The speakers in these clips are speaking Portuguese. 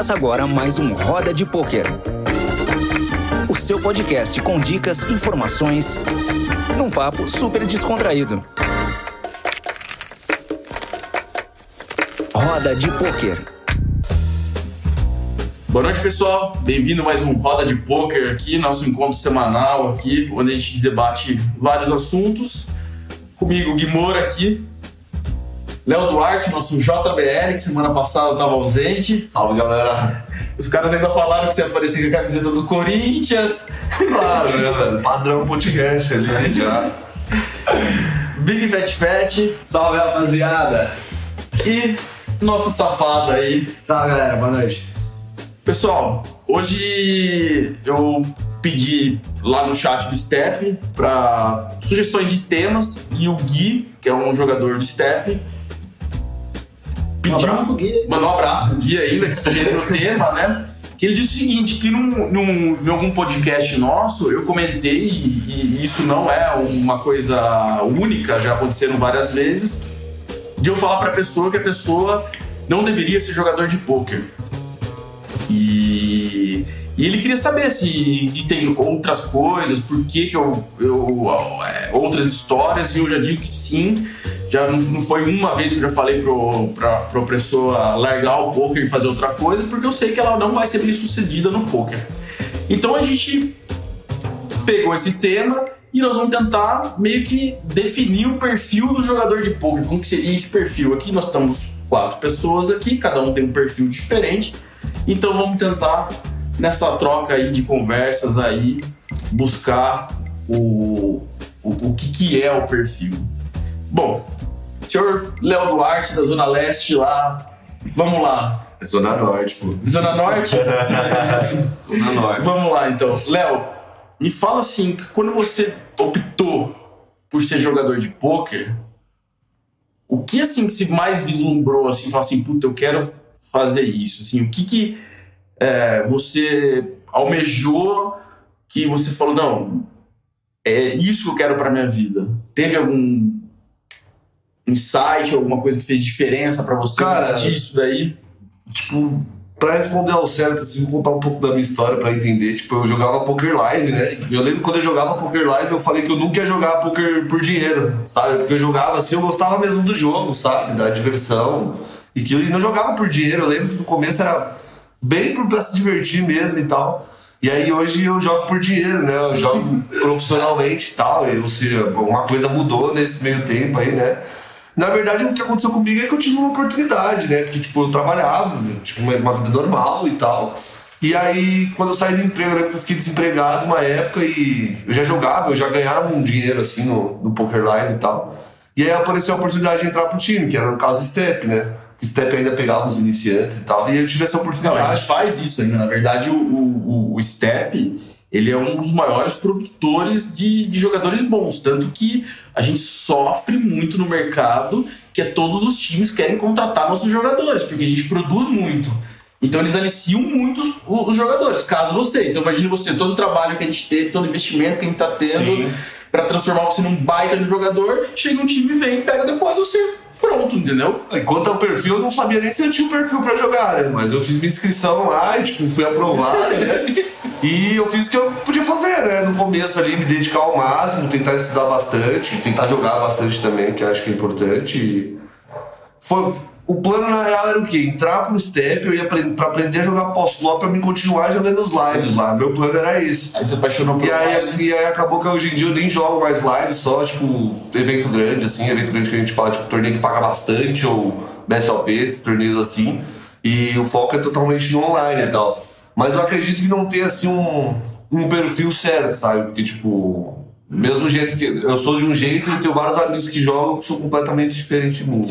Começa agora mais um Roda de Pôquer. O seu podcast com dicas, informações, num papo super descontraído. Roda de Pôquer. Boa noite, pessoal. Bem-vindo a mais um Roda de Pôquer aqui, nosso encontro semanal aqui, onde a gente debate vários assuntos. Comigo, Gui Moura aqui, Léo Duarte, nosso JBL, que semana passada estava ausente. Salve, galera. Os caras ainda falaram que você aparecia com a camiseta do Corinthians. Claro, né, velho? Padrão podcast ali, né, já. Big Fat Fat. Salve, rapaziada. E nosso safado aí. Salve, galera. Boa noite. Pessoal, hoje eu pedi lá no chat do Step para sugestões de temas e o Gui, que é um jogador do Step, pediu. Um abraço pro Gui. Mandou um abraço pro Gui ainda, que sugeriu o tema, né? Que ele disse o seguinte: que num, num, em algum podcast nosso eu comentei, e, e isso não é uma coisa única, já aconteceram várias vezes, de eu falar pra pessoa que a pessoa não deveria ser jogador de pôquer. E, e, ele queria saber se existem outras coisas, por que, que eu, eu. É, outras histórias, e eu já digo que sim. Já não, não foi uma vez que eu já falei pro, pra, pra pessoa largar o poker e fazer outra coisa, porque eu sei que ela não vai ser bem sucedida no poker. Então a gente pegou esse tema e nós vamos tentar meio que definir o perfil do jogador de poker. Como que seria esse perfil? Aqui nós estamos quatro pessoas aqui, cada um tem um perfil diferente. Então vamos tentar nessa troca aí de conversas aí buscar o, o, o que, que é o perfil. Bom, senhor Léo Duarte, da Zona Leste lá, vamos lá. Zona Norte, pô. Zona Norte? Zona Norte. Vamos lá, então. Léo, me fala assim, quando você optou por ser jogador de pôquer, o que assim que se mais vislumbrou, assim, falar assim, puta, eu quero fazer isso, assim, o que que é, você almejou que você falou, não, é isso que eu quero para minha vida? Teve algum insight, alguma coisa que fez diferença para você Cara, isso daí? Tipo, pra responder ao certo, assim, vou contar um pouco da minha história pra entender. Tipo, eu jogava poker live, né? Eu lembro quando eu jogava poker live, eu falei que eu nunca ia jogar poker por dinheiro, sabe? Porque eu jogava assim, eu gostava mesmo do jogo, sabe? Da diversão. E que eu não jogava por dinheiro. Eu lembro que no começo era bem pra se divertir mesmo e tal. E aí hoje eu jogo por dinheiro, né? Eu jogo profissionalmente e tal. Ou seja, uma coisa mudou nesse meio tempo aí, né? Na verdade, o que aconteceu comigo é que eu tive uma oportunidade, né? Porque, tipo, eu trabalhava, tipo, uma, vida normal e tal. E aí, quando eu saí do emprego, eu fiquei desempregado uma época e eu já jogava, eu já ganhava um dinheiro, assim, no, no Poker Live e tal. E aí apareceu a oportunidade de entrar pro time, que era no caso Step, né? O Step ainda pegava os iniciantes e tal. E eu tive essa oportunidade. Não, a gente faz isso ainda. Na verdade, o, o, o Step ele é um dos maiores produtores de, de, jogadores bons. Tanto que a gente sofre muito no mercado, que é todos os times querem contratar nossos jogadores, porque a gente produz muito. Então eles aliciam muito os, os jogadores, caso você. Então imagine você, todo o trabalho que a gente teve, todo o investimento que a gente está tendo para transformar você num baita de jogador, chega um time, vem, pega depois você pronto, entendeu? Enquanto ao perfil, eu não sabia nem se eu tinha um perfil pra jogar, né? Mas eu fiz minha inscrição lá e, tipo, fui aprovado, né? E eu fiz o que eu podia fazer, né? No começo ali, me dedicar ao máximo, tentar estudar bastante, tentar jogar bastante também, que eu acho que é importante. E foi, o plano, na real, era o quê? Entrar pro step, eu ia aprender, pra aprender a jogar post-flop pra mim continuar jogando os lives lá. Meu plano era esse. Aí você apaixonou por e aí, e aí acabou que hoje em dia eu nem jogo mais lives, só, tipo, evento grande, assim, evento grande que a gente fala, tipo, torneio que paga bastante, ou BSOP, torneios assim. E o foco é totalmente no online e tal. Mas eu acredito que não tem, assim, um, um perfil certo, sabe? Porque, tipo, mesmo jeito que. Eu sou de um jeito e tenho vários amigos que jogam que são completamente diferentes de mim. Né?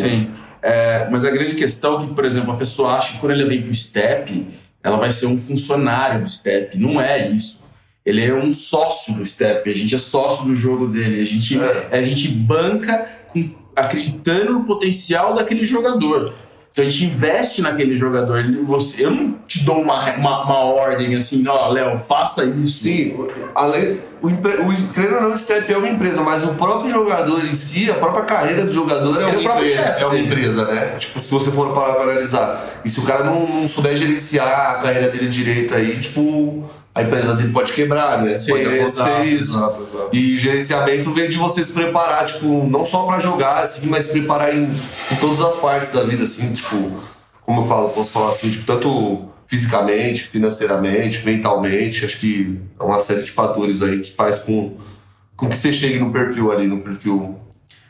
É, mas a grande questão é que, por exemplo, a pessoa acha que quando ela vem pro STEP, ela vai ser um funcionário do STEP. Não é isso. Ele é um sócio do STEP, a gente é sócio do jogo dele, a gente, é. a gente banca com, acreditando no potencial daquele jogador. Então a gente investe naquele jogador. Você, eu não te dou uma, uma, uma ordem assim, ó, Léo, faça isso. Sim, além, o, empre, o ou não, Step é uma empresa, mas o próprio jogador em si, a própria carreira do jogador é é uma, empresa, chefe é uma empresa, né? Tipo, se você for parar pra analisar. E se o cara não, não souber gerenciar a carreira dele direito aí, tipo, a empresa dele pode quebrar, né? Sim, pode acontecer exato, isso. exato, exato. E gerenciamento vem de você se preparar, tipo, não só pra jogar, assim, mas se preparar em, em todas as partes da vida, assim, tipo, como eu falo, posso falar assim, tipo, tanto fisicamente, financeiramente, mentalmente, acho que é uma série de fatores aí que faz com, com que você chegue no perfil ali, no perfil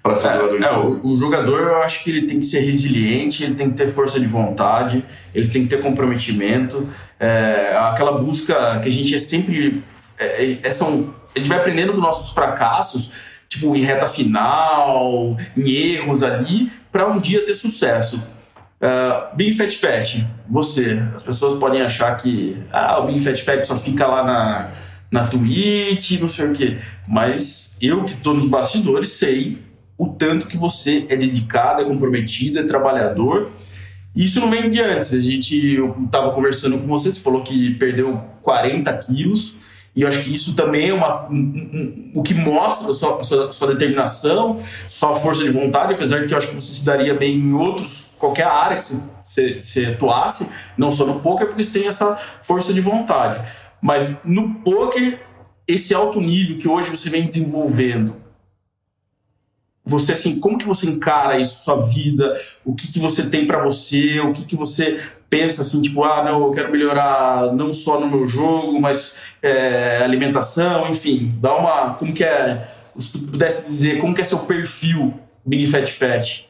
pra ser um jogador de É, é, o, o jogador, eu acho que ele tem que ser resiliente, ele tem que ter força de vontade, ele tem que ter comprometimento. É, aquela busca que a gente é sempre. É, é, são, a gente vai aprendendo com nossos fracassos, tipo em reta final, em erros ali, para um dia ter sucesso. Uh, Big Fat Fat, você. As pessoas podem achar que ah, o Big Fat Fat só fica lá na, na Twitch, não sei o quê. Mas eu que estou nos bastidores sei o tanto que você é dedicado, é comprometido, é trabalhador. Isso não vem de antes. A gente, eu estava conversando com você, você falou que perdeu 40 quilos. E eu acho que isso também é uma, um, um, o que mostra a sua, sua, sua determinação, sua força de vontade, apesar de que eu acho que você se daria bem em outros, qualquer área que você, você, você atuasse, não só no poker, porque você tem essa força de vontade. Mas no poker, esse alto nível que hoje você vem desenvolvendo, você assim, como que você encara isso, sua vida, o que, que você tem para você, o que, que você pensa assim, tipo, ah, não, eu quero melhorar não só no meu jogo, mas é, alimentação, enfim, dá uma, como que é, se pudesse dizer, como que é seu perfil Big Fat Fat?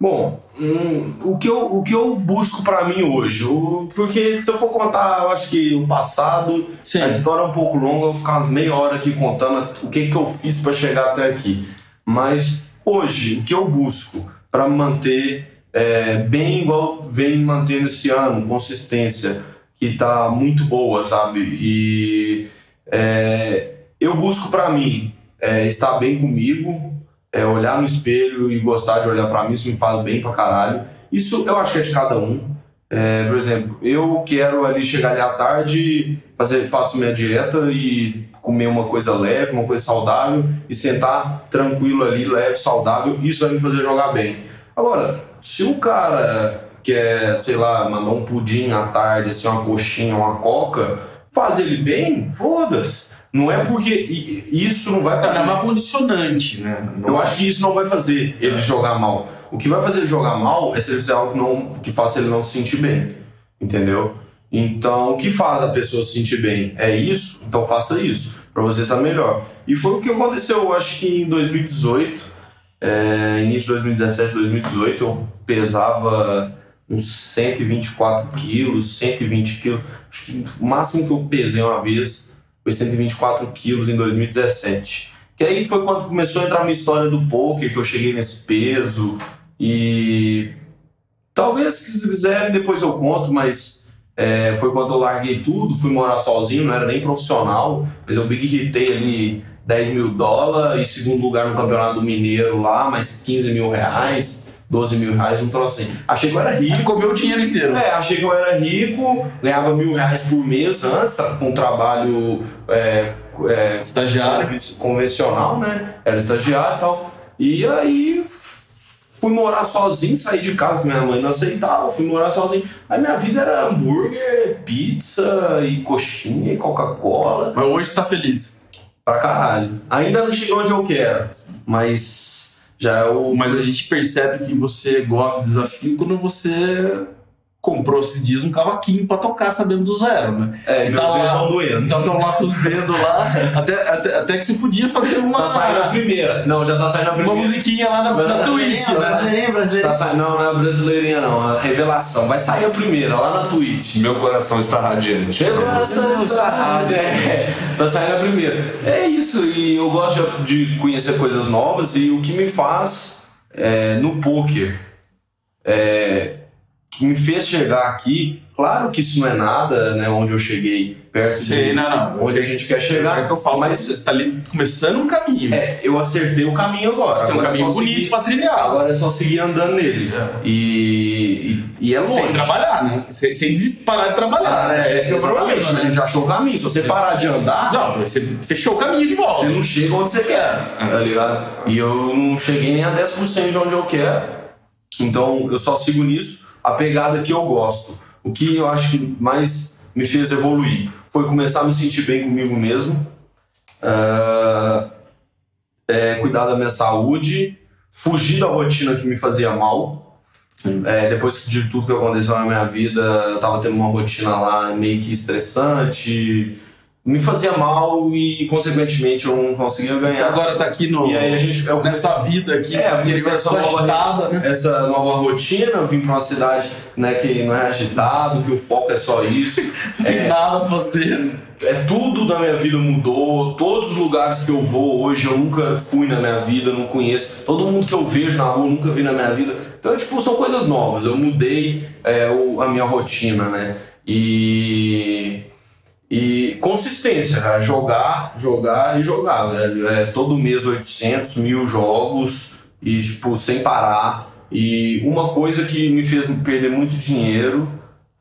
Bom, hum, o, que eu, o que eu busco pra mim hoje, o- porque se eu for contar, eu acho que o passado, Sim. a história é um pouco longa, eu vou ficar umas meia hora aqui contando o que, que eu fiz pra chegar até aqui. Mas hoje, o que eu busco me manter é, bem igual vem mantendo esse ano, consistência, que tá muito boa, sabe? E é, eu busco pra mim é, estar bem comigo, é, olhar no espelho e gostar de olhar pra mim, isso me faz bem pra caralho. Isso eu acho que é de cada um. É, por exemplo, eu quero ali chegar ali à tarde, fazer, faço minha dieta e comer uma coisa leve, uma coisa saudável e sentar tranquilo ali, leve, saudável, isso vai me fazer jogar bem. Agora, se o cara quer, sei lá, mandar um pudim à tarde, assim, uma coxinha, uma coca, faz ele bem, foda-se. Não é porque isso não vai É fazer. uma condicionante, né? Eu acho que isso não vai fazer ele jogar mal. O que vai fazer ele jogar mal é se ele fizer algo que, não, que faça ele não se sentir bem. Entendeu? Então, o que faz a pessoa se sentir bem é isso, então faça isso, pra você estar melhor. E foi o que aconteceu, eu acho que em 2018, é, início de 2017, 2018, eu pesava uns 124 quilos, 120 quilos. Acho que o máximo que eu pesei uma vez foi 124 quilos em 2017. Que aí foi quando começou a entrar a minha história do poker, que eu cheguei nesse peso. E talvez se quiserem depois eu conto, mas é, foi quando eu larguei tudo, fui morar sozinho, não era nem profissional, mas eu big hitei ali 10 mil dólares, e segundo lugar no campeonato mineiro lá, mais 15 mil reais, 12 mil reais, um troço assim. Achei que eu era rico. Comeu o dinheiro inteiro. É, achei que eu era rico, ganhava mil reais por mês antes, com um trabalho é, é, Estagiário. conven- convencional, né? Era estagiário e tal. E aí fui morar sozinho, saí de casa, que minha mãe não aceitava, fui morar sozinho. Aí minha vida era hambúrguer, pizza e coxinha e Coca-Cola. Mas hoje você tá feliz. Pra caralho. Ainda não cheguei onde eu quero, mas já é o. Mas a gente percebe que você gosta de desafio quando você comprou esses dias um cavaquinho pra tocar sabendo do zero, né? É, meu tá lá. dedo tão doendo. Então estão lá com os dedos lá, até, até, até que você podia fazer uma, Tá saindo a primeira. Não, já tá saindo a uma primeira. musiquinha lá na, na Twitch, né? Brasileirinho, brasileirinho. Tá saindo, não, não é a brasileirinha não, a revelação. Vai sair a primeira, lá na Twitch. Meu coração está radiante. Revelação está rádio. É, tá saindo a primeira. É isso, e eu gosto de de conhecer coisas novas e o que me faz é, no poker é, que me fez chegar aqui. Claro que isso não é nada, né? Onde eu cheguei, perto Sei, de não, não. onde a gente quer chegar. É que eu falo, mas você está ali começando um caminho. é, eu acertei o caminho agora. Você tem um Agora é caminho só bonito seguir- pra trilhar. Agora é só seguir andando nele. É. E, e, e é longe. Sem trabalhar, né? Sem, sem parar de trabalhar, né? É, que é o exatamente, problema, a gente achou o caminho. Se você parar de andar, Não, você fechou o caminho de volta. você não chega onde você quer, tá ligado? E eu não cheguei nem a 10% de onde eu quero. Então eu só sigo nisso a pegada que eu gosto. O que eu acho que mais me fez evoluir foi começar a me sentir bem comigo mesmo, ah, é, cuidar da minha saúde, fugir da rotina que me fazia mal. É, depois de tudo que aconteceu na minha vida, eu tava tendo uma rotina lá meio que estressante, me fazia mal e, consequentemente, eu não conseguia ganhar. Agora tá aqui no, E aí a gente. Eu nessa vida aqui, É, porque essa essa nova- agitada, né? essa nova rotina, eu vim pra uma cidade né, que não é agitado, que o foco é só isso. Não tem É, nada a fazer. é tudo da minha vida mudou, todos os lugares que eu vou hoje eu nunca fui na minha vida, não conheço. Todo mundo que eu vejo na rua eu nunca vi na minha vida. Então, tipo, são coisas novas. Eu mudei é, o- a minha rotina, né? E e consistência, cara. jogar, jogar e jogar, velho. É, todo mês 800, mil jogos e tipo sem parar. E uma coisa que me fez perder muito dinheiro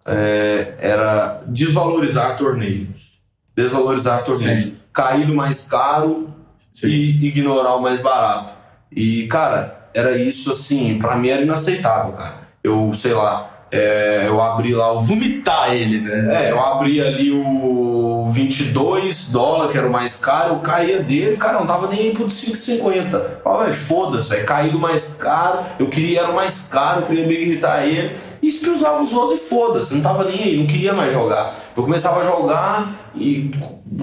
é, era desvalorizar torneios. Desvalorizar torneios. Sim. Cair do mais caro Sim. e ignorar o mais barato. E, cara, era isso assim, pra mim era inaceitável, cara. Eu, sei lá, é, eu abri lá o Vomitar ele, né? é, eu abri ali o 22 dólares, que era o mais caro, eu caía dele, cara, não tava nem pro 5,50. Ó, velho, foda-se, velho, caí do mais caro, eu queria, era o mais caro, eu queria que irritar ele, e espiusava os outros e foda-se, não tava nem aí, não queria mais jogar. Eu começava a jogar e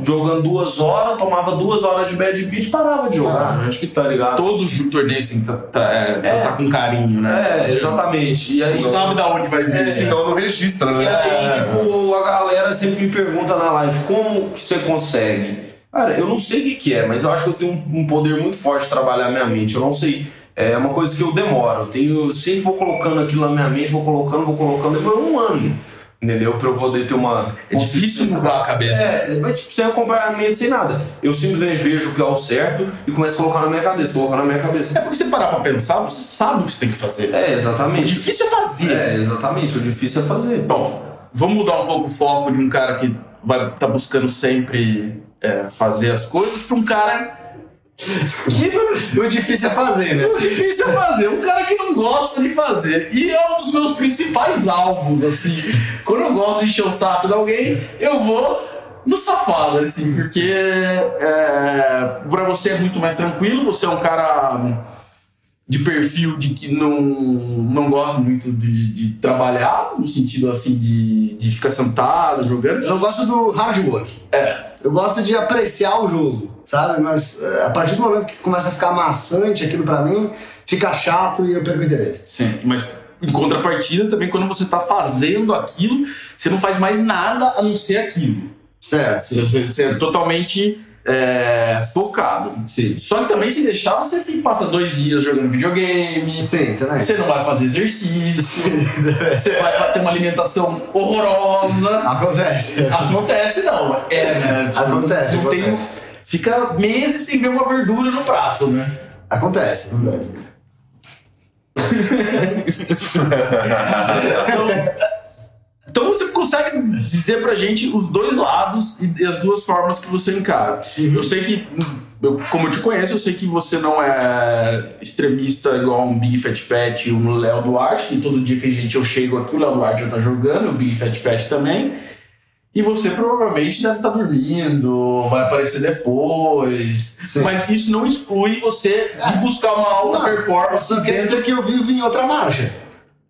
jogando duas horas, tomava duas horas de bad beat, parava de jogar. Ah, acho que tá ligado? Todo torneio tem que tá, tá, é, É. tá com carinho, né? É, exatamente. E aí, Não sabe da onde vai vir. É, Senão não registra, E né? aí, tipo, a galera sempre me pergunta na live, como que você consegue? Cara, eu não sei o que, que é, mas eu acho que eu tenho um, um poder muito forte de trabalhar minha mente. Eu não sei. É uma coisa que eu demoro. Eu, tenho, eu sempre vou colocando aquilo na minha mente, vou colocando, vou colocando, demora um ano. Entendeu? Pra eu poder ter uma. É difícil mudar a cabeça. É, mas tipo, sem acompanhamento, sem nada. Eu simplesmente vejo o que é o certo e começo a colocar na minha cabeça, colocar na minha cabeça. É porque você parar pra pensar, você sabe o que você tem que fazer. É, O exatamente. difícil é fazer. É, exatamente. O difícil é fazer. Bom, vamos mudar um pouco o foco de um cara que vai tá buscando sempre é, fazer as coisas pra um cara que O difícil é fazer, né? o difícil é fazer, um cara que não gosta de fazer. E é um dos meus principais alvos, assim. Quando eu gosto de encher o saco de alguém, eu vou no safado, assim, porque é, pra você é muito mais tranquilo, você é um cara de perfil de que não, não gosta muito de, de trabalhar, no sentido assim de, de ficar sentado, jogando. Eu não gosto do hard work. É. Eu gosto de apreciar o jogo, sabe? Mas eh, a partir do momento que começa a ficar maçante aquilo pra mim, fica chato e eu perco o interesse. Sim, mas em contrapartida também quando você tá fazendo aquilo, você não faz mais nada a não ser aquilo. Certo. Você, você- você é totalmente é, focado. Sim. Só que também se deixar, você passa dois dias jogando videogame, Sim, também. você não vai fazer exercício, você vai ter uma alimentação horrorosa. Acontece. Acontece não, é, né? Tipo, Acontece, não tem- acontece. fica meses sem ver uma verdura no prato, né? Acontece, acontece. Então, então você consegue dizer pra gente os dois lados e as duas formas que você encara. Eu sei que, eu- como eu te conheço, eu sei que você não é extremista igual um Big Fat Fat e um Léo Duarte, que todo dia que a gente eu chego aqui, o Léo Duarte já tá jogando, o Big Fat Fat também. E você provavelmente deve estar dormindo, vai aparecer depois. Sim. Mas isso não exclui você de buscar uma alta Não, performance Só quer dizer que eu vivo em outra marcha.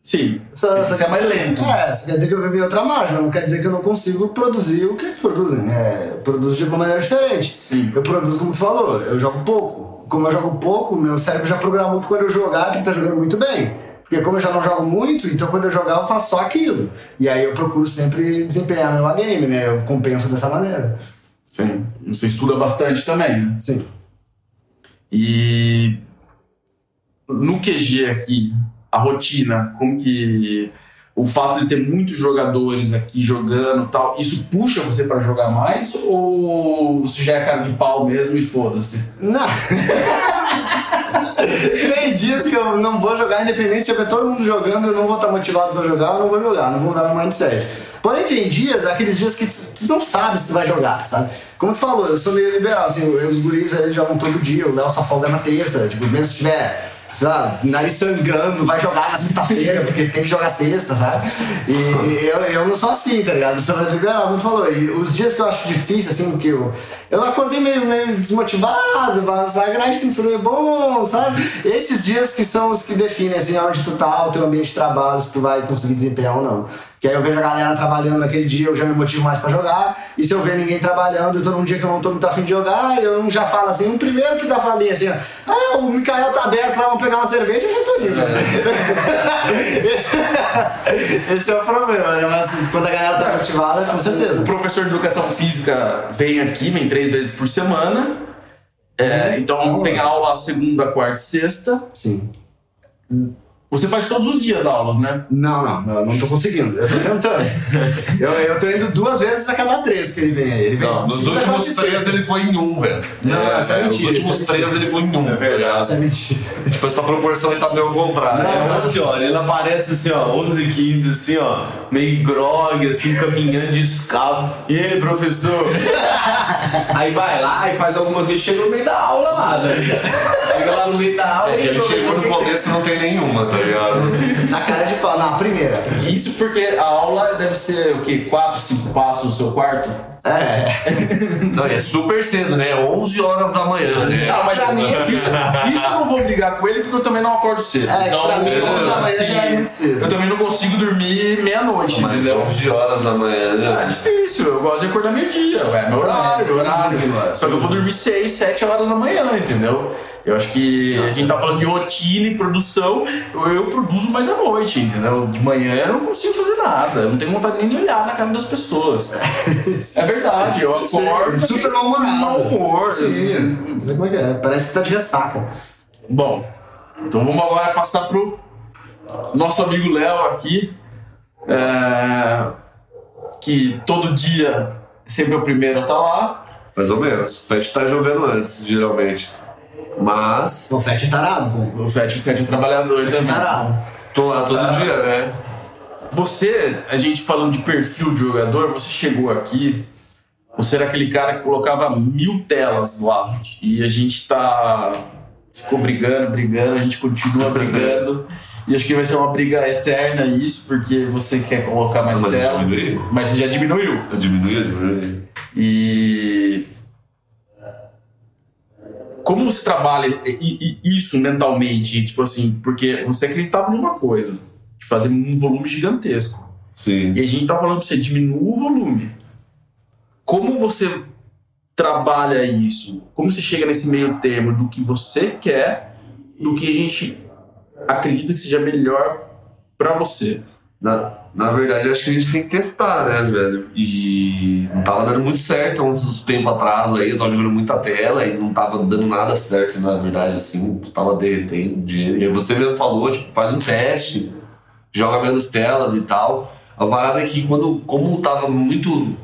Sim, Só, só você é mais lento. É, isso quer dizer que eu vivo em outra marcha, não quer dizer que eu não consigo produzir o que eles produzem. né? Eu produzo de uma maneira diferente. Sim. Eu produzo como tu falou, eu jogo pouco. Como eu jogo pouco, meu cérebro já programou que quando eu jogar tem que estar jogando muito bem. Porque como eu já não jogo muito, então quando eu jogar eu faço só aquilo. E aí eu procuro sempre desempenhar meu game, né? Eu compenso dessa maneira. Sim. Você estuda bastante também, né? Sim. E no QG aqui, a rotina, como que. o fato de ter muitos jogadores aqui jogando tal, isso puxa você pra jogar mais? Ou você já é cara de pau mesmo e foda-se? Não. Tem dias que eu não vou jogar, independente se eu ver todo mundo jogando, eu não vou estar motivado pra jogar, eu não vou jogar, não vou mudar meu mindset. Porém, tem dias, aqueles dias que tu, tu não sabe se tu vai jogar, sabe? Como tu falou, eu sou meio liberal, assim, eu, os guris aí jogam todo dia, o Léo só folga na terça, tipo, mesmo se tiver sei lá, nariz sangrando, vai jogar na sexta-feira, porque tem que jogar sexta, sabe? E eu, eu não sou assim, tá ligado? Você jogar, como tu falou, e os dias que eu acho difícil, assim, que eu, eu acordei meio, meio desmotivado, mas a grade tem que ser bom, sabe? Esses dias que são os que definem, assim, onde tu tá, o teu ambiente de trabalho, se tu vai conseguir desempenhar ou não. Que aí eu vejo a galera trabalhando naquele dia, eu já me motivo mais pra jogar. E se eu ver ninguém trabalhando, eu tô num dia que eu não tô muito afim de jogar, eu já falo assim, o primeiro que dá falinha assim, ah, o Mikael tá aberto lá, vamos pegar uma cerveja, eu já tô indo. É. esse, esse, é o problema, né? Mas quando a galera tá motivada, com certeza. O professor de educação física vem aqui, vem três vezes por semana. É, uhum. então tem aula segunda, quarta e sexta. Sim. Você faz todos os dias aulas, né? Não, não, não, não tô conseguindo. Eu tô tentando. eu, eu tô indo duas vezes a cada três que ele vem aí. Ele vem não, nos últimos três ele foi em um, velho. Não, é, é, é Nos últimos é três ele foi em um, é verdade. É mentira. Tipo, essa proporção aí tá meio ao contrário. Não, não, assim, ó, ele aparece assim, ó, 11, 15, assim, ó, meio grog, assim, caminhando de escalo. E aí, professor? aí vai lá e faz algumas vezes, chega no meio da aula lá, né? Chega lá no meio da aula é, e ele chegou no começo e não tem nenhuma, tá ligado? Na cara de pau, na primeira. Isso porque a aula deve ser o quê? 4, 5 passos no seu quarto? É. Não, é super cedo, né? 11 horas da manhã, né? Ah, mas pra mim, isso, isso eu não vou brigar com ele porque eu também não acordo cedo. É, então, pra mim, 11 da manhã já é muito cedo. Eu também não consigo dormir meia-noite, mas entendeu? 11 horas da manhã. É difícil, eu gosto de acordar meio-dia, é meu horário, meu horário. Só que eu vou dormir 6, 7 horas da manhã, entendeu? Eu acho que Nossa, a gente tá falando de rotina e produção, eu, eu, produzo mais à noite, entendeu? De manhã eu não consigo fazer nada, eu não tenho vontade nem de olhar na cara das pessoas. é verdade, eu acordo. super mal Mal humor. Sim, não sei como é que é, parece que tá de ressaca. Bom, então vamos agora passar pro nosso amigo Léo aqui, é, que todo dia sempre é o primeiro a estar tá lá. Mais ou menos. O Fed tá jogando antes, geralmente. Mas. O Fett é tarado, velho. O Fett, Fett é trabalhador Fett é também. tarado. Tô lá todo ah. dia, né? Você, a gente falando de perfil de jogador, você chegou aqui, você era aquele cara que colocava mil telas lá. E a gente tá. Ficou brigando, brigando, a gente continua brigando. E acho que vai ser uma briga eterna isso, porque você quer colocar mais mas tela. Mas você já diminuiu. Diminuiu, diminuiu. E como você trabalha isso mentalmente? Tipo assim, porque você acreditava numa coisa, de fazer um volume gigantesco. Sim. E a gente tá falando pra você, diminua o volume. Como você trabalha isso? Como você chega nesse meio termo do que você quer, do que a gente acredita que seja melhor para você? Na, na verdade, acho que a gente tem que testar, né, velho? E não tava dando muito certo uns tempo atrás aí, eu tava jogando muita tela e não tava dando nada certo, na verdade, assim, tu tava derretendo dinheiro. E você mesmo falou, tipo, faz um teste, joga menos telas e tal. A parada é que quando, como tava muito.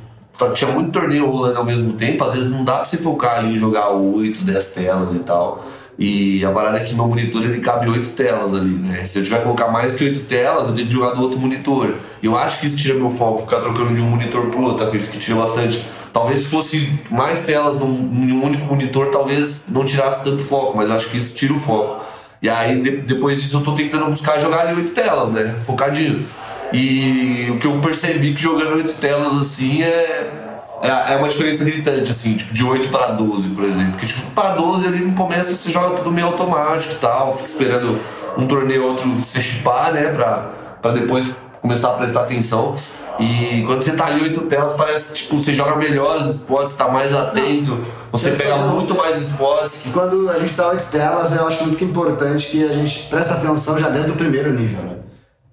Tinha muito torneio rolando ao mesmo tempo, às vezes não dá pra você focar ali em jogar 8, 10 telas e tal. E a parada é que meu monitor ele cabe oito telas ali, né? Se eu tiver que colocar mais que oito telas, eu tenho que jogar do outro monitor. Eu acho que isso tira meu foco, ficar trocando de um monitor pro outro, acredito que tira bastante. Talvez se fosse mais telas num, num único monitor, talvez não tirasse tanto foco, mas eu acho que isso tira o foco. E aí de, depois disso eu tô tentando buscar jogar ali oito telas, né? Focadinho. E o que eu percebi que jogando oito telas assim é é, é uma diferença gritante, assim, tipo, de 8 para 12, por exemplo. Porque, tipo, para 12 ali no começo você joga tudo meio automático e tal, fica esperando um torneio ou outro se chipar, né, pra, pra depois começar a prestar atenção. E quando você tá ali oito telas, parece que tipo, você joga melhor os spots, tá mais atento, você você pega muito mais spots. Quando a gente tá oito telas, eu acho muito importante que a gente presta atenção já desde o primeiro nível, né?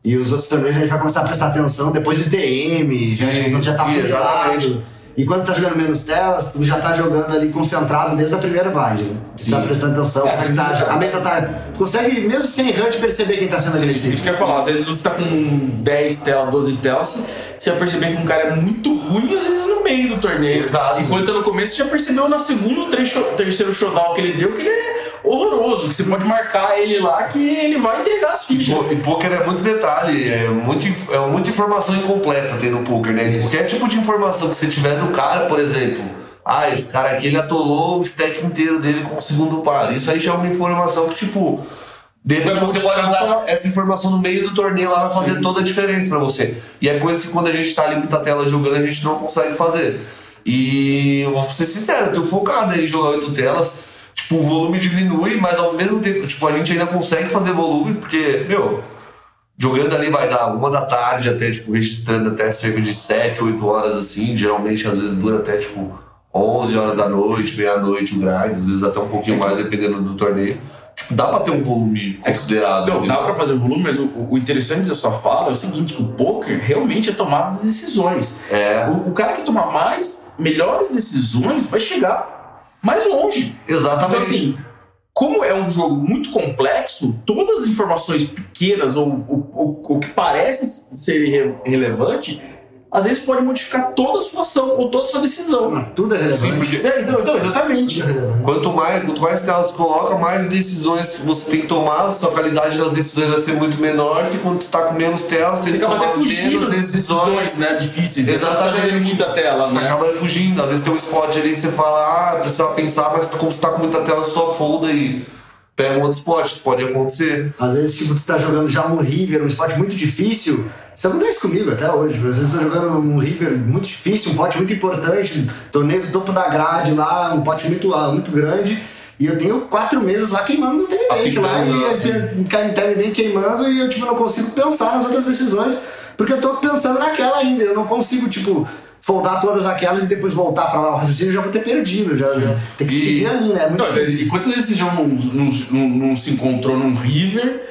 E os outros torneios a gente vai começar a prestar atenção depois do TM, sim, já, já tá sim, exatamente. E quando tá jogando menos telas, tu já tá jogando ali concentrado desde a primeira blind, né? Você tá prestando atenção, É, tá- a mesa tá. Tu consegue, mesmo sem HUD, perceber quem tá sendo Sim, agressivo. isso que eu ia falar. Às vezes você tá com 10 telas, 12 telas, você vai perceber que um cara é muito ruim, às vezes no meio do torneio. Exato. Enquanto tá no começo, você já percebeu na segunda ou tre- terceiro showdown que ele deu que ele é horroroso, que você pode marcar ele lá que ele vai entregar as fichas. E poker é muito detalhe, é, muito, é muita informação incompleta tem no poker, né? Qualquer tipo de informação que você tiver do cara, por exemplo, ah, esse cara aqui ele atolou o stack inteiro dele com o segundo par. Isso aí já é uma informação que, tipo, de repente você pode usar essa informação no meio do torneio lá, vai fazer Sim. toda a diferença pra você. E é coisa que quando a gente tá ali muita tela jogando, a gente não consegue fazer. E eu vou ser sincero, eu tô focado em jogar oito telas. Tipo, o volume diminui, mas ao mesmo tempo, tipo, a gente ainda consegue fazer volume, porque, meu, jogando ali vai dar uma da tarde até, tipo, registrando até cerca de 7, 8 horas assim. Geralmente, às vezes, dura até, tipo, 11 horas da noite, meia-noite o grind, às vezes até um pouquinho mais, dependendo do torneio. Tipo, dá pra ter um volume considerável. Não, entendeu? dá pra fazer volume, mas o, o interessante da sua fala é o seguinte: o poker realmente é tomada de decisões. É, O, o cara que toma mais, melhores decisões, vai chegar mais longe. exatamente. Então, assim, como é um jogo muito complexo, todas as informações pequenas ou o que parece ser irre- relevante, às vezes pode modificar toda a sua ação ou toda a sua decisão. Tudo é relevante. Sim, porque É, então, então, exatamente. É. Quanto mais, quanto mais telas você coloca, mais decisões você tem que tomar, a sua qualidade das decisões vai ser muito menor que quando você está com menos telas, tem Você que acaba tomar menos de decisões. decisões né, difíceis. né? Exatamente. Muita tela, Você né? acaba fugindo, às vezes tem um spot ali que você fala, ah, precisa pensar, mas como você tá com muita tela, você só folda e pega um outro spot, isso pode acontecer. Às vezes, tipo, tu tá jogando já um river, um spot muito difícil. Isso acontece comigo até hoje. Às vezes eu tô jogando um river muito difícil, um pote muito importante, torneio do topo da grade lá, um pote muito, ah, muito grande. E eu tenho quatro meses lá queimando no time lá, e cai no time bank queimando, e eu tipo, não consigo pensar nas outras decisões, porque eu tô pensando naquela ainda. Eu não consigo, tipo, foldar todas aquelas e depois voltar pra lá. O raciocínio eu já vou ter perdido. Já, já- tem que E- seguir ali, né? É muito Não, difícil. vezes, enquanto esse já não, não, não, não se encontrou num river,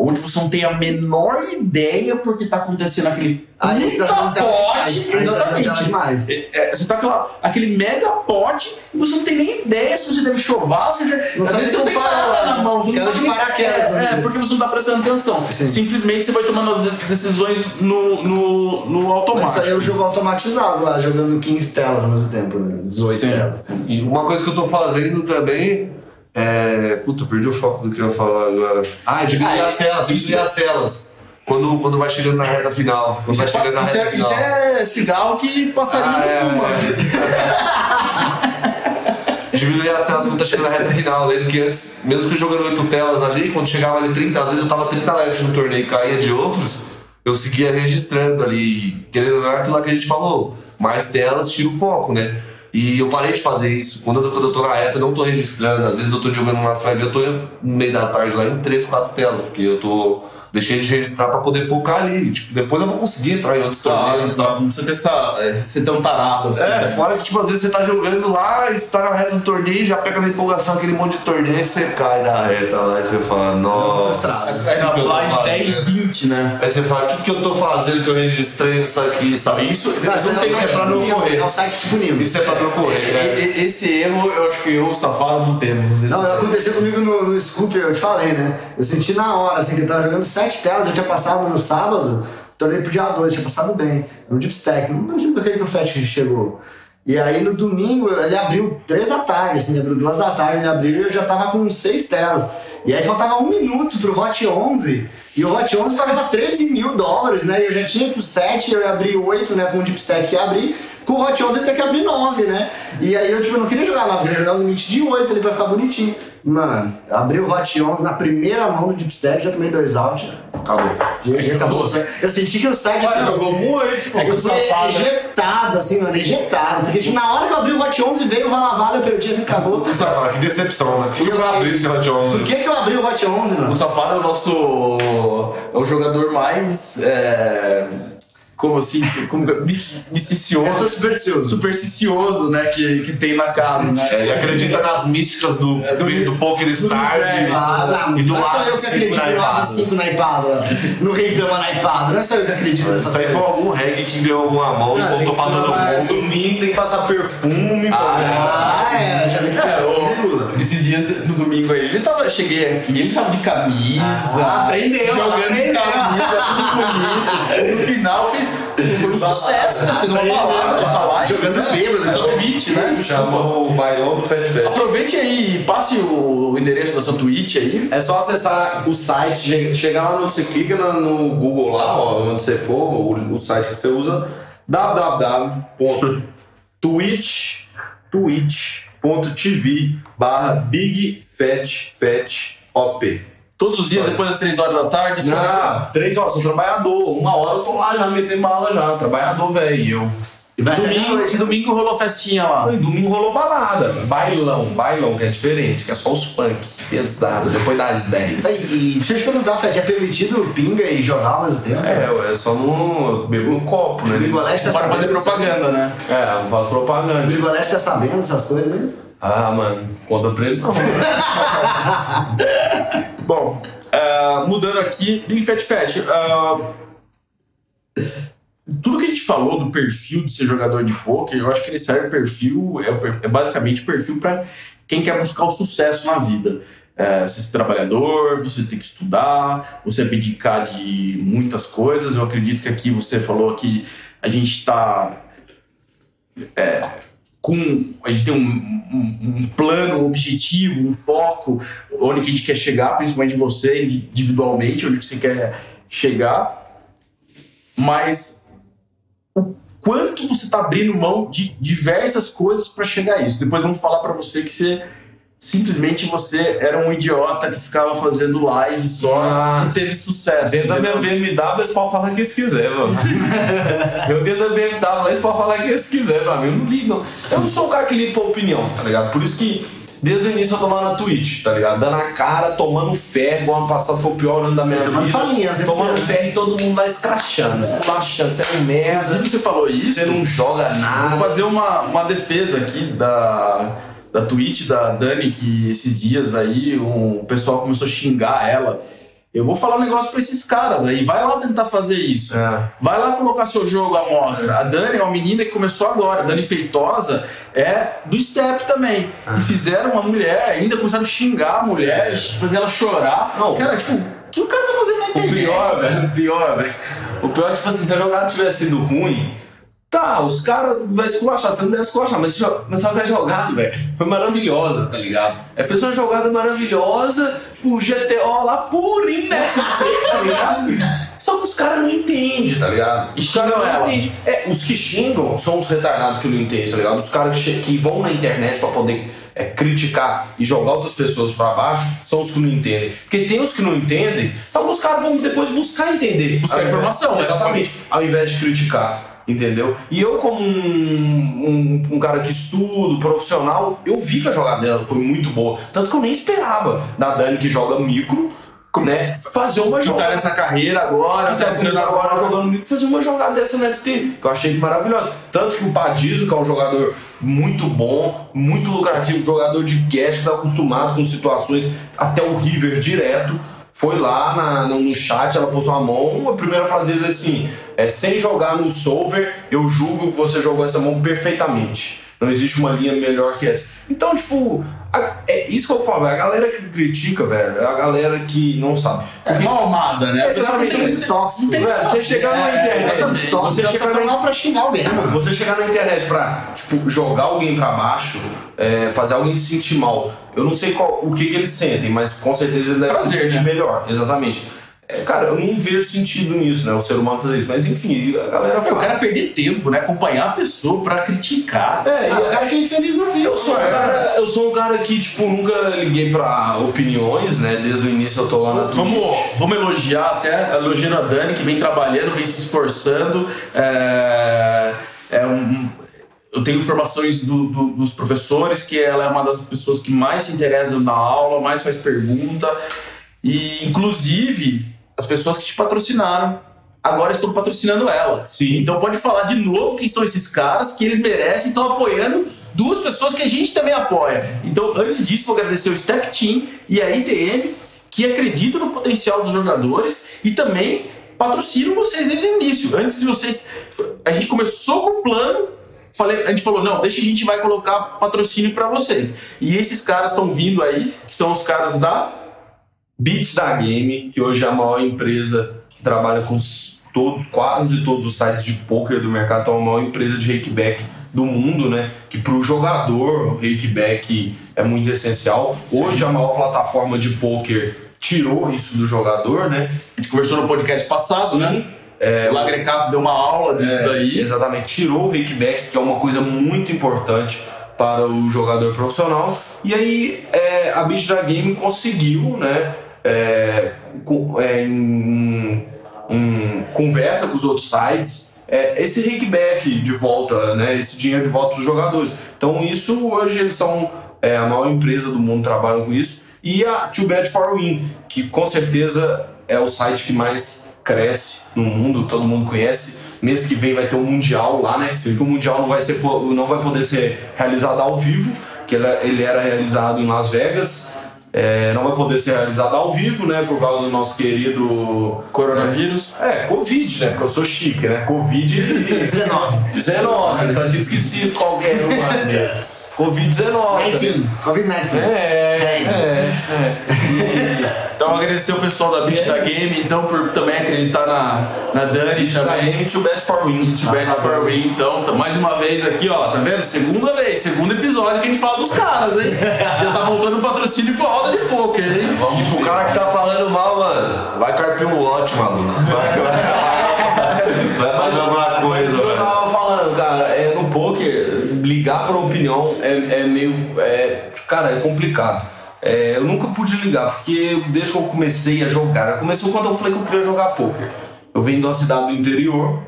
onde você não tem a menor ideia porque tá acontecendo aquele Aí puta tá pote, tá jogando tela exatamente. demais. É, você tá com aquela- aquele mega pote e você não tem nem ideia se você deve chovar, se você, Não às vezes você não tem nada na mão, você não sabe de nem- paraquedas, é, é, né? porque você não tá prestando atenção. Sim. Simplesmente você vai tomando as de- decisões no, no, no Mas automático. isso aí é o jogo automatizado lá, jogando 15 telas ao mesmo tempo, né? 18 Sim. telas. E uma coisa que eu tô fazendo também é. Puta, perdi o foco do que eu ia falar agora. Ah, diminuir Ah, as telas, isso diminuir é- as telas. Quando, quando vai chegando na reta final. Quando Isso, vai é, chegando na isso, reta é, isso final. é cigarro que passarinho Ah, é, fuma. é. Diminuir as telas quando tá chegando na reta final. Eu lembro que antes, mesmo que jogando 8 telas ali, quando chegava ali 30, às vezes eu tava 30 left no torneio e caía de outros, eu seguia registrando ali. Querendo ou não, é aquilo lá que a gente falou. Mais telas, tira o foco, né? E eu parei de fazer isso. Quando eu, quando eu tô na reta, eu não tô registrando. Às vezes eu tô jogando umas 5 eu tô no meio da tarde lá em 3, 4 telas, porque eu tô. Deixei de registrar pra poder focar ali. Tipo, depois eu vou conseguir entrar em outros torneios e tal. Tá, não precisa ter essa. é, Você ter um tarado assim. É, né? fora que, tipo, às vezes você tá jogando lá e você tá na reta do torneio, já pega na empolgação aquele monte de torneio e você cai na reta lá e você fala, nossa. Aí na blind fazendo? 10, 20, né? Aí você fala, o que, que eu tô fazendo que eu registrei isso aqui, sabe? isso, Não, isso não tem é pra não tipo correr. É um site tipo Nilo. Isso é pra não correr, né? E- e- Esse erro, eu acho que eu, o safado, não temos. Não, aconteceu comigo no, no Scoop, eu te falei, né? Eu senti na hora, assim, que eu tava jogando sete telas, eu tinha passado no sábado, tornei pro dia 2, tinha passado bem. No Deep Stack, não sei por que o Fat chegou. E aí no domingo ele abriu três da tarde, assim, abriu duas da tarde, ele abriu e eu já tava com seis telas. E aí faltava um minuto pro Hot 11, e o Hot 11 pagava 13 mil dólares, né? E eu já tinha pro 7, eu ia abrir 8, né? Com o Deep Stack ia abrir. Com o Hot 11 eu ia ter que abrir 9, né? E aí eu, tipo, não queria jogar 9, eu queria jogar um limite de 8 ali pra ficar bonitinho. Mano, abri o Hot 11 na primeira mão do Deep Stack, já tomei dois out. Acabou. GG, acabou. Eu senti que eu saí Mas assim, jogou muito, pô. eu fui safado. ejetado, assim, mano, ejetado. Porque tipo, na hora que eu abri o Hot 11, veio o Valavala, eu perdi, assim, acabou. Isso, ah, que decepção, né? Por que eu abri esse Hot 11. Por que, que eu abri o Hot 11, O mano? Safado é o nosso. É o jogador mais. É, como assim, como misterioso, sou supersticioso. supersticioso, né, que, que tem na casa, né? É, ele acredita nas místicas do, do, do Poker Stars e, Ah, não, e do não é Laço eu que 5 acredito na no Laço iPad. 5 na iPada, no Rei Dama na iPada, não é só eu que acredito nessa Isso aí foi algum reggae que ganhou alguma mão e Ah, que pra todo mundo. Domingo tem que passar perfume. Ah, é, já vi que É, esses dias no domingo aí, ele tava, cheguei aqui, ele tava de camisa, Ah, aprendeu, jogando aprendeu. camisa, tudo bonito. No final fez, foi um sucesso, né? Fez uma balada essa live. Jogando né? bêbado, né? Twitch, né? Chama o bailão do Fat Fat. Aproveite aí e passe o endereço da sua Twitch aí. É só acessar o site, che- chegar lá, no, você clica no, no Google lá, ó, onde você for, o, o site que você usa, www.twitch, twitch.tv barra Big Fat Fat OP. Todos os dias, Olha. depois das 3 horas da tarde, só. Não, três horas, sou trabalhador. Uma hora eu tô lá já metendo bala já, trabalhador, velho. Eu. E Domingo, domingo rolou festinha lá. Domingo rolou balada, bailão, bailão que é diferente, que é só os funk pesados, depois das 10. Aí, E deixa eu te perguntar, Fred, é permitido pinga e jogar ao mesmo tempo? É, ué, só não eu bebo no copo, né? O Bigolete tá Para fazer sabendo disso? propaganda, né? É, não faço O propaganda. Bigolete tá sabendo dessas coisas aí? Ah, mano, conta pra ele não. Bom, ah, mudando aqui, Big Fat Fat. ah, tudo que a gente falou do perfil de ser jogador de poker, eu acho que ele serve perfil, é, é basicamente perfil para quem quer buscar o sucesso na vida. É, você ser trabalhador, você tem que estudar, você abdicar de muitas coisas. Eu acredito que aqui você falou que a gente está com a gente tem um, um- um plano, um objetivo, um foco, onde a gente quer chegar, principalmente você individualmente, onde você quer chegar, mas quanto você está abrindo mão de diversas coisas para chegar a isso. Depois vamos falar para você que você simplesmente você era um idiota que ficava fazendo live só Ah. e teve sucesso. Dentro da minha BMW, eles podem falar o que eles quiserem, mano. eu dentro da BMW, eles podem falar o que eles quiserem, mim. Eu não ligo, não. Eu não sou um cara que liga pra opinião, tá ligado? Por isso que, desde o início, eu tô lá na Twitch, tá ligado? Dando a cara, tomando ferro, igual ano passado foi o pior ano da minha Tomando vida. falinha, né? Tomando ferro e todo mundo lá escrachando, esculachando. Você é um merda, Inclusive, você falou isso. você não joga nada. Vou fazer uma, uma defesa aqui da, da Twitch da Dani, que esses dias aí um, o pessoal começou a xingar ela. Eu vou falar um negócio pra esses caras aí. Vai lá tentar fazer isso. É. Vai lá colocar seu jogo à mostra. A Dani é uma menina que começou agora. A Dani Feitosa é do Step também. E fizeram uma mulher, ainda começaram a xingar a mulher, fazer ela chorar. Não. Cara, tipo, o que o cara tá fazendo na O internet? pior, velho, o pior, velho. O pior é, tipo assim, se a jogada tivesse sido ruim, tá, os caras vão esculachar, você não deve esculachar, mas, jo- mas só que a jogada, velho, foi maravilhosa, tá ligado? É, fez uma jogada maravilhosa, tipo, GTO lá purinho, né? tá ligado? Só que os caras não entendem, tá ligado? Os caras não entendem. É, os que xingam são os retardados que não entendem, tá ligado? Os caras que, vão na internet pra poder é, criticar e jogar outras pessoas pra baixo são os que não entendem. Porque tem os que não entendem, só que os caras vão depois buscar entender. Buscar invés- informação, né? Exatamente. Ao invés de criticar. Entendeu? E eu, como um, um, um cara que estudo, profissional, eu vi que a jogada dela foi muito boa. Tanto que eu nem esperava da Dani que joga micro, né? Fazer uma tá jogada nessa carreira agora, que tá entrando agora jogando comigo, fazer uma jogada dessa no FT, que eu achei maravilhosa. Tanto que o Padizo, que é um jogador muito bom, muito lucrativo, jogador de cash, que tá acostumado com situações até o River direto, foi lá na- no, no chat, ela postou a mão, a primeira frase dele assim, é, sem jogar no solver, eu julgo que você jogou essa mão perfeitamente. Não existe uma linha melhor que essa. Então, tipo, a- é isso que eu falo, é a galera que critica, velho, é a galera que não sabe. É mal amada, né? É, você sabe que é muito tóxico. Velho, você chegar na É, internet, Essa gente, tóxica, você você chegar na pra xingar alguém, mano. você chegar na internet pra tipo, jogar alguém pra baixo, é, fazer alguém se sentir mal. Eu não sei qual- o que, que eles sentem, mas com certeza ele deve se sentir né? melhor. Exatamente. É, cara, eu não vejo sentido nisso, né? O ser humano fazer isso. Mas enfim, a galera Eu faz. quero perder tempo, né? Acompanhar a pessoa pra criticar. É, Ah, o e- cara que é infeliz na vida. eu sou, um cara, eu sou um cara que, tipo, nunca liguei pra opiniões, né? Desde o início eu tô lá na Vamos, vamos elogiar até, elogiando a Dani, que vem trabalhando, vem se esforçando. É, é um- eu tenho informações do- do- dos professores que ela é uma das pessoas que mais se interessam na aula, mais faz pergunta. E, inclusive, as pessoas que te patrocinaram agora estão patrocinando ela. Sim. Então pode falar de novo quem são esses caras, que eles merecem, estão apoiando duas pessoas que a gente também apoia. Então, antes disso, vou agradecer o Step Team e a ITM, que acreditam no potencial dos jogadores e também patrocinam vocês desde o início. Antes de vocês. A gente começou com o plano. Falei, a gente falou, não, deixa a gente vai colocar patrocínio para vocês. E esses caras estão vindo aí, que são os caras da Beats da Game, que hoje é a maior empresa que trabalha com os- todos, quase todos os sites de poker do mercado, então é a maior empresa de rakeback do mundo, né? Que para o jogador, o rakeback é muito essencial. Hoje a maior plataforma de poker tirou isso do jogador, né? A gente conversou no podcast passado, né? É, o Lagrecasso deu uma aula disso É, daí. Exatamente, tirou o rakeback, que é uma coisa muito importante para o jogador profissional. E aí é, a Beach da Game conseguiu, né? É, com- é, em, em conversa com os outros sites, é, esse rakeback de volta, né? Esse dinheiro de volta para os jogadores. Então isso hoje eles são é, a maior empresa do mundo trabalham com isso. E a Too Bad for Win, que com certeza é o site que mais cresce no mundo, todo mundo conhece. Mês que vem vai ter um mundial lá, né? Que o mundial não vai ser não vai poder ser realizado ao vivo, que ele, ele era realizado em Las Vegas. É, não vai poder ser realizado ao vivo, né? Por causa do nosso querido Coronavírus. é, Covid, né? Porque eu sou chique, né? Covid 19. 19, só tinha esquecido qual que era o nome. Covid-19. 19. Covid-19. É, é, é. Então agradecer o pessoal da Beach da Game, então, por também acreditar na, na Dani E também. Too Bad for Win. Too Bad for Win, então, tá mais uma vez aqui, ó, tá vendo? Segunda vez, segundo episódio que a gente fala dos caras, hein? Já tá voltando o patrocínio pra roda de pôquer, hein? Tipo, o cara que tá falando mal, mano, vai carpir um lote, maluco. Vai, vai, vai fazer alguma coisa, o que eu tava falando, cara, é, no poker, ligar pra opinião é, é meio. É, cara, é complicado. É, eu nunca pude ligar, porque desde que eu comecei a jogar, começou quando eu falei que eu queria jogar poker. Eu venho de uma cidade do interior,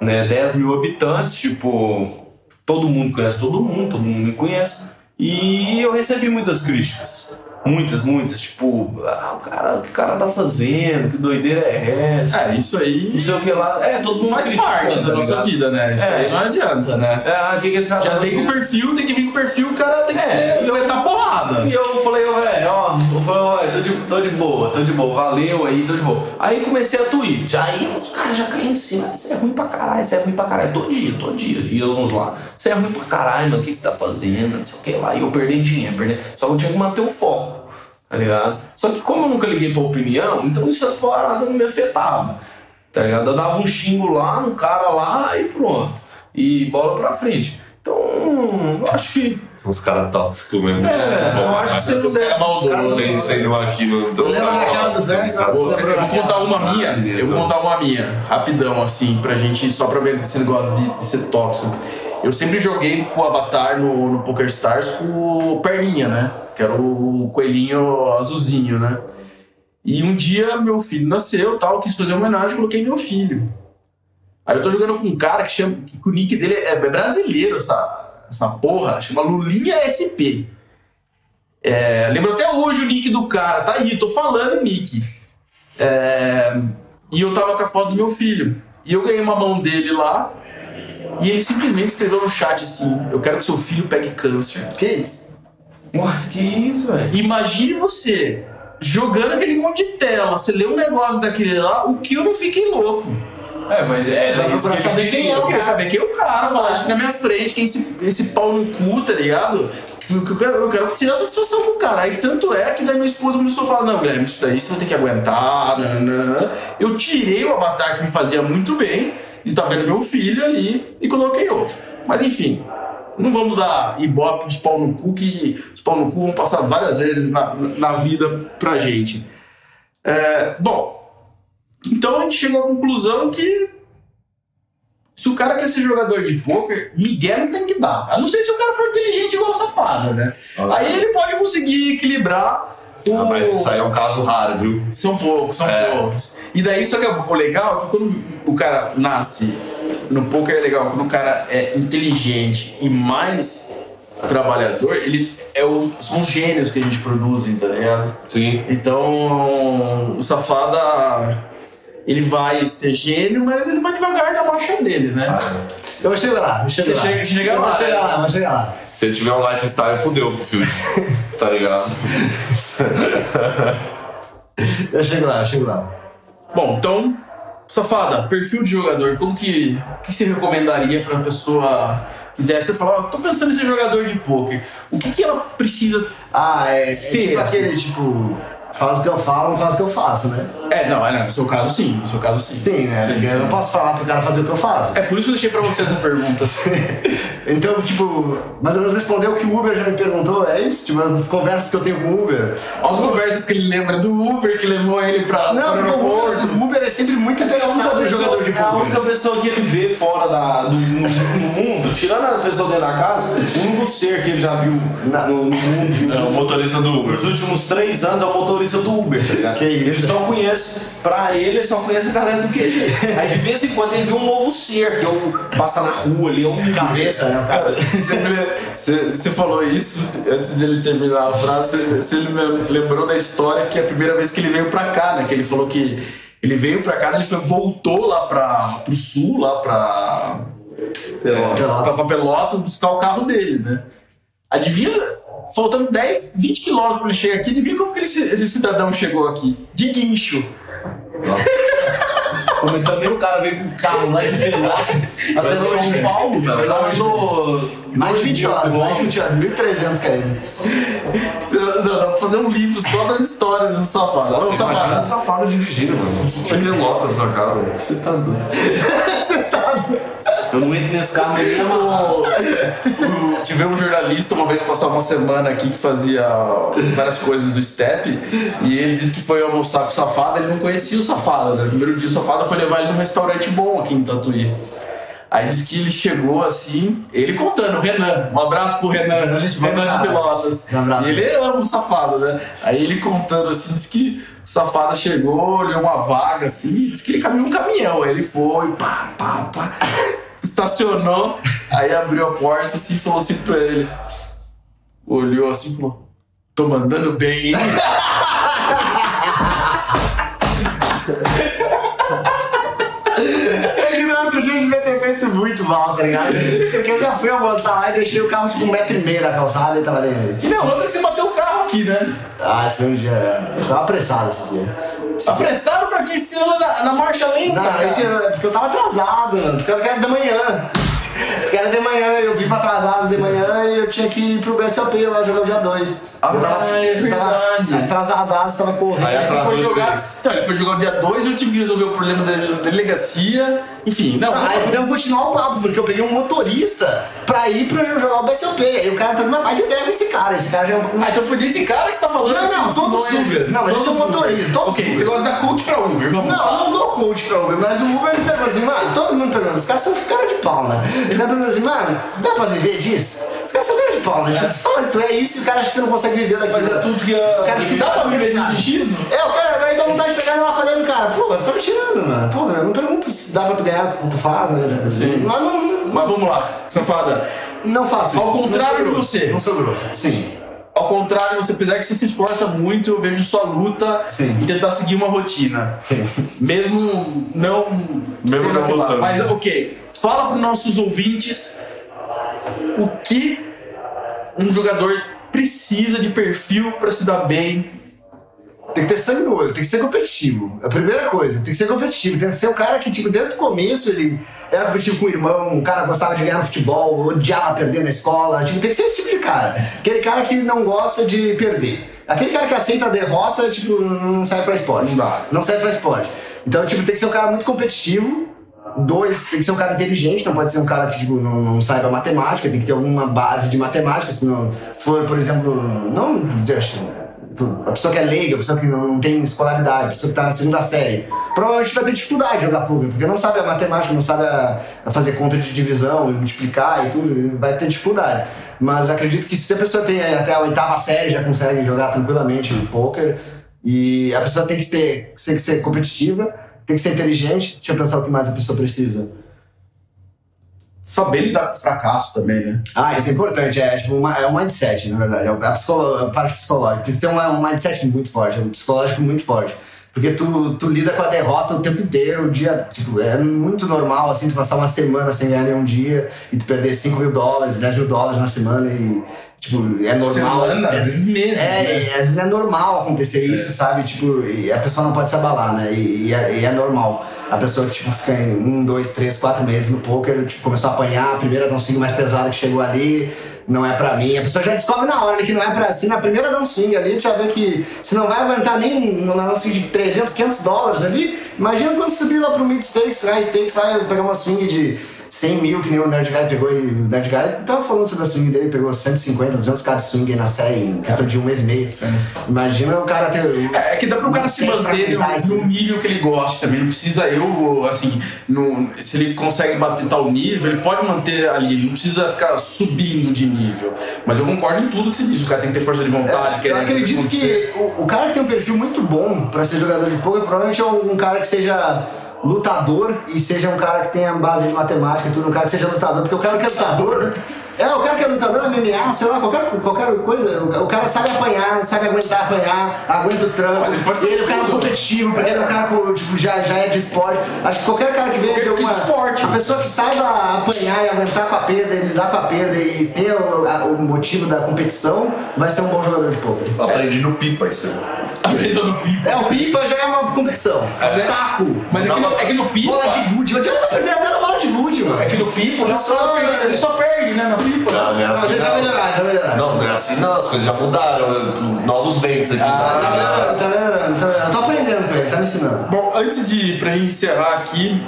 né, 10 mil habitantes, tipo, todo mundo conhece todo mundo, todo mundo me conhece. E eu recebi muitas críticas. Muitas, muitas. Tipo, ah, o cara, o que o cara tá fazendo? Que doideira é essa? É, isso aí Não sei o que lá. É, todo mundo faz parte da tá nossa vida, né? Isso É. aí não adianta, né? É, ah, o que, que esse cara Já tá vem com o perfil, tem que vir com o perfil, o cara tem que É, ser. e eu- aguentar porrada. E eu falei, ô velho, ó, eu falei, ó, tô de, tô de boa, tô de boa, valeu aí, tô de boa. Aí comecei a tweet, aí os caras já caem em cima, isso é ruim pra caralho, isso é ruim pra caralho, todo dia, todo dia, dia vamos lá. Isso é ruim pra caralho, mano, o que, que você tá fazendo, não sei o que lá, e eu perdendo dinheiro, perdendo. Só que eu tinha que manter o foco, tá ligado? Só que como eu nunca liguei pra opinião, então essas paradas não me afetavam, tá ligado? Eu dava um xingo lá no cara lá e pronto. E bola pra frente. Então, eu acho que. Uns caras tóxicos mesmo. É, eu acho que você não Os caras deve. Tem sendo aqui, Você os lembra daquela os Eu vou contar uma minha. Eu vou contar uma minha, rapidão, assim, pra gente, só pra ver esse negócio de, de ser tóxico. Eu sempre joguei com o Avatar no, no Poker Stars com o Perninha, né? Que era o coelhinho azulzinho, né? E um dia meu filho nasceu tal, quis fazer homenagem, coloquei meu filho. Aí eu tô jogando com um cara que chama. que o nick dele é brasileiro, essa, essa porra, chama Lulinha SP. É, lembro até hoje o nick do cara, tá aí, tô falando nick. É, e eu tava com a foto do meu filho. E eu ganhei uma mão dele lá. E ele simplesmente escreveu no chat assim: Eu quero que seu filho pegue câncer. Que isso? Ué, que isso, velho? Imagine você jogando aquele monte de tela, você lê um negócio daquele lá, o que eu não fiquei louco. É, mas é. Isso procurar que- saber quem é Eu o queria cara. saber quem é o cara, falar isso na minha frente, quem é esse, esse pau no cu, tá ligado? Eu quero, eu quero tirar satisfação do cara. Aí tanto é que daí minha esposa começou a falar: Não, Guilherme, isso daí você vai ter que aguentar. nananana." Eu tirei o avatar que me fazia muito bem, e tá vendo meu filho ali, e coloquei outro. Mas enfim, não vamos dar ibope pros pau no cu, que os pau no cu vão passar várias vezes na, na vida pra gente. É, bom, então a gente chegou à conclusão que se o cara quer ser jogador de pôquer, Miguel não tem que dar. A não ser se o cara for inteligente igual o safado, né? Aí ele pode conseguir equilibrar o. Ah, mas isso aí é um caso raro, viu? São poucos, são É. poucos. E daí, só que o legal é que quando o cara nasce no poker é legal, quando o cara é inteligente e mais trabalhador, ele é o, são os gênios que a gente produz, tá ligado? Sim. Então, o Safada ele vai ser gênio, mas ele vai devagar na marcha dele, né? Eu vou chegar lá, eu chego Você lá. chega- chega eu lá, Vou chegar é. lá, vou chegar lá. Se ele tiver um lifestyle, fodeu pro filme. tá ligado? Eu chego lá, eu chego lá. Bom, então, Safada, perfil de jogador, como que, o que você recomendaria pra pessoa quiser? Você fala, ó, tô pensando em ser jogador de poker. O que, que ela precisa Ah, é, é Sim, tipo assim. aquele, tipo, faz o que eu falo, não faz o que eu faço, né? É, não, é, não, no seu caso sim, no seu caso sim. Sim, né? Porque eu não posso falar pro cara fazer o que eu faço. É por isso que eu deixei pra você essa pergunta. Então, tipo, mais ou menos respondeu o que o Uber já me perguntou, é isso? Tipo, as conversas que eu tenho com o Uber. Olha as conversas que ele lembra do Uber que levou ele pra, Não, para o porque o. Uber, o Uber é sempre muito É a única interessado no jogador de pessoa, é a única pessoa que ele vê fora da, do, no, no mundo, tirando a pessoa dentro da casa, o único ser que ele já viu no, no mundo É o motorista do Uber. nos últimos três anos é o motorista do Uber, tá ligado? Que isso. Ele só conhece, pra ele, ele só conhece a galera do QG. Aí de vez em quando ele vê um novo ser, que é o passar na rua ali, é um Cabeça, né? Cara. Você, falou isso antes dele terminar a frase. Você, lembrou da história que é a primeira vez que ele veio pra cá, né? Que ele falou que ele veio pra cá, ele foi, voltou lá pra, pro sul, lá pra, Pelotas. pra, pra Pelotas buscar o carro dele, né? Adivinha, faltando 10, 20 quilômetros pra ele chegar aqui, adivinha como que ele- esse cidadão chegou aqui? De guincho. Como também o cara veio com o carro lá de Pelotas até São Paulo, velho. O andou Mais de 20 dois horas, mil mais de 20 horas, 1.300 km. Não, não, dá pra fazer um livro só das histórias do safado. Nossa, Ô, imagina um safado. safado dirigindo, mano. Pelotas na cara, velho. Você tá doido. Eu não entro nesse carro nem amarrado. O- Tivemos um jornalista uma vez passar uma semana aqui que fazia várias coisas do Step e ele disse que foi almoçar com o Safado, ele não conhecia o Safado, né? No primeiro dia o Safado foi levar ele num restaurante bom aqui em Tatuí. Aí disse que ele chegou assim, ele contando, o Renan, um abraço pro Renan, Renan, gente Renan de. Pelotas. Um abraço. E ele ama o Safado, né? Aí ele contando assim, disse que o Safado chegou, olhou uma vaga assim, disse que ele caminhou um caminhão. Aí ele foi, pá, pá, pá, estacionou, aí abriu a porta assim falou assim pra ele. Olhou assim e falou: Tô mandando bem, hein? É outro dia devia ter feito muito mal, tá ligado? Porque eu já fui almoçar lá e deixei o carro tipo um metro e meio da calçada e tava ali. E não, outra que você bateu o carro aqui, né? Ah, esse foi um dia. Eu tava apressado esse dia. Apressado pra quem se anda na, na marcha lenta. Não, esse ano é porque eu tava atrasado, mano. Porque era de manhã. Porque era de manhã, eu vivo atrasado de manhã e eu tinha que ir pro BSOP lá jogar o dia 2. Ah, eu tava, é tava verdade. atrasadaço, tava correndo. Aí Aí você foi jogar. Não, ele foi jogar o dia 2 eu tive que resolver o problema da delegacia. Enfim, não. Aí podemos continuar o papo, porque eu peguei um motorista pra ir pra jogar o BSOP. Aí o cara tá numa baita ideia com esse cara. Esse cara já é um. Ah, então foi desse cara que você tá falando. Não, não, você todos ensinou ele. Uber. Não, mas Todos esse é o Uber. motorista, todos Ok, Uber. você gosta da coach pra Uber, vamos lá. Não, eu não dou coach pra Uber, mas o Uber me pergunta assim, mano, todo mundo pergunta, os caras são cara de pau, né? Perguntam assim, mano, dá pra viver disso? Os caras são de pau, né? Só tu é isso e o cara acha que tu não consegue viver daquilo. Mas é tudo que O cara acha que Dá pra viver dirigindo? É, o cara vai dar vontade de pegar ela falando, cara, pô, você tá me tirando, mano. Pô, eu não pergunto se dá pra tu ganhar o que tu faz, né? Sim. Mas não, Mas vamos lá, safada. não faço Ao contrário de você. Não sou grosso. Sim. Ao contrário, você, apesar que você se esforça muito, eu vejo sua luta Sim. em tentar seguir uma rotina. Sim. Mesmo não Mesmo não lá. lutando. Mas ok, fala para nossos ouvintes o que um jogador precisa de perfil para se dar bem. Tem que ter sangue no olho, tem que ser competitivo. É a primeira coisa, tem que ser competitivo. Tem que ser o cara que, tipo, desde o começo ele era competitivo com o irmão, o cara gostava de ganhar no futebol, odiava perder na escola. Tipo, tem que ser esse tipo de cara. Aquele cara que não gosta de perder. Aquele cara que aceita a derrota, tipo, não serve pra esporte. Não dá. Não serve pra esporte. Então, tipo, tem que ser um cara muito competitivo. Dois, tem que ser um cara inteligente, não pode ser um cara que tipo, não, não saiba matemática, tem que ter alguma base de matemática, senão, se for, por exemplo, não dizer assim, a pessoa que é leiga, a pessoa que não tem escolaridade, a pessoa que está na segunda série, provavelmente vai ter dificuldade de jogar público, porque não sabe a matemática, não sabe a, fazer conta de divisão, multiplicar e tudo, vai ter dificuldades. Mas acredito que se a pessoa tem até a oitava série, já consegue jogar tranquilamente poker, e a pessoa tem que ter, tem que ser competitiva, tem que ser inteligente. Deixa eu pensar o que mais a pessoa precisa. Saber lidar com fracasso também, né? Ah, isso é importante. É, tipo, uma, é um mindset, na verdade. É a, psicolo, a parte psicológica. Tem que ter um, mindset muito forte, um psicológico muito forte. Porque tu, tu lida com a derrota o tempo inteiro, o dia, tipo, é muito normal, assim, tu passar uma semana sem ganhar nenhum dia e tu perder 5 mil dólares, 10 mil dólares na semana e, tipo, é normal. Semana, é, às vezes meses. é, né? e às vezes é normal acontecer isso, sabe? Tipo, e a pessoa não pode se abalar, né? E, e é, e é normal. A pessoa que tipo, fica em um, dois, três, quatro meses no poker, tipo, começou a apanhar, a primeira swing mais pesada que chegou ali, não é pra mim. A pessoa já descobre na hora que não é pra si, na primeira um swing ali, já vê que se não vai aguentar nem dá swing de 300, 500 dólares ali, imagina quando subir lá pro mid stakes, high stakes, lá, pegar uma swing de 100 mil, que nem o Nerd Guy pegou, e o Nerd Guy tava falando sobre a swing dele, pegou 150, 200 k de swing na série em questão de um mês e meio. Imagina o cara ter. É é que dá pro cara se manter no, no nível que ele goste também. Não precisa eu, assim, no- se ele consegue bater tal nível, ele pode manter ali, ele não precisa ficar subindo de nível. Mas eu concordo em tudo que você diz. O cara tem que ter força de vontade, É, eu acredito que o, o cara que tem um perfil muito bom pra ser jogador de poker provavelmente é um cara que seja lutador e seja um cara que tenha base de matemática tudo, um cara que seja lutador, porque o cara que é lutador. É, o cara que é lutador MMA, sei lá, qualquer, qualquer coisa, o, cara sabe apanhar, sabe aguentar apanhar, aguenta o tranco. Mas ele pode fazer ele é um cara competitivo, porque ele é um cara que tipo, já, já é de esporte. Acho que qualquer cara que venha de alguma. de esporte. A pessoa que saiba apanhar e aguentar com a perda, e lidar com a perda e ter o, a- o motivo da competição, vai ser um bom jogador de poker. Aprendi no pipa isso aí. Aprendeu no pipa. É, o pipa já é uma competição. Mas é- Taco. Mas é que, no, é que no pipa. Bola de gude. Eu tinha perder até na bola de gude, mano. É que no pipa ele só, ele só perde, né? Pipa. Não, não é assim não. melhorar, vai melhorar. Não, não é assim não, as coisas já mudaram, novos ventos aqui. Ah, Tá melhorando, tá melhorando, tá melhorando. Eu tô aprendendo com ele, tá me ensinando. Bom, antes de pra gente encerrar aqui,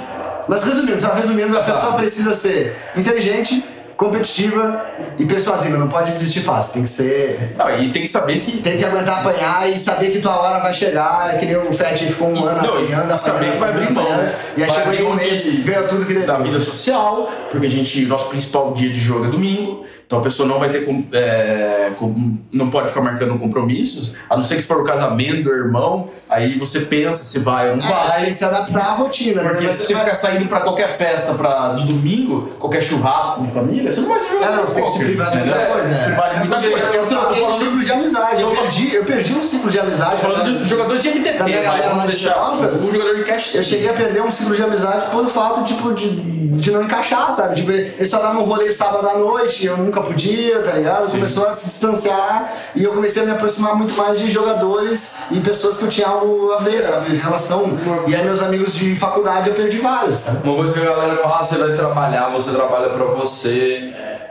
Mas resumindo, só resumindo, a pessoa precisa ser inteligente, competitiva e persuasiva. Não pode desistir fácil. Tem que ser. não, e tem que saber que Tem que aguentar apanhar e saber que tua hora vai chegar. É que nem o Fett ficou um E- ano não, e apanhando, saber apanhando, que vai abrir mão, apanhando, né? E aí Vai chegou em um mês ganhou tudo que da vida social, porque a gente, nosso principal dia de jogo é domingo, então a pessoa não vai ter, é, não pode ficar marcando compromissos, a não ser que se for o casamento do irmão, aí você pensa se vai ou não É, tem vai. que se adaptar à rotina, né? Porque se você vai- ficar saindo pra qualquer festa pra, de domingo, qualquer churrasco de família, você não vai ser jogador É, não, você tem que se privar de muita coisa, Se é. privar de muita porque coisa. Eu troquei um ciclo de amizade. Eu perdi, eu perdi um ciclo de amizade. falando de jogador de MTT, Da minha mas galera vamos deixar assim. Um jogador de cash Eu cheguei a perder um ciclo de amizade por fato tipo, de, de não encaixar, sabe? Tipo, ele só dava um rolê sábado à noite, eu nunca podia, tá ligado? Sim. Começou a se distanciar e eu comecei a me aproximar muito mais de jogadores e pessoas que eu tinha algo a ver, sabe? Relação. E aí meus amigos de faculdade eu perdi vários, tá? Uma coisa que a galera fala, ah, você vai trabalhar, você trabalha pra você,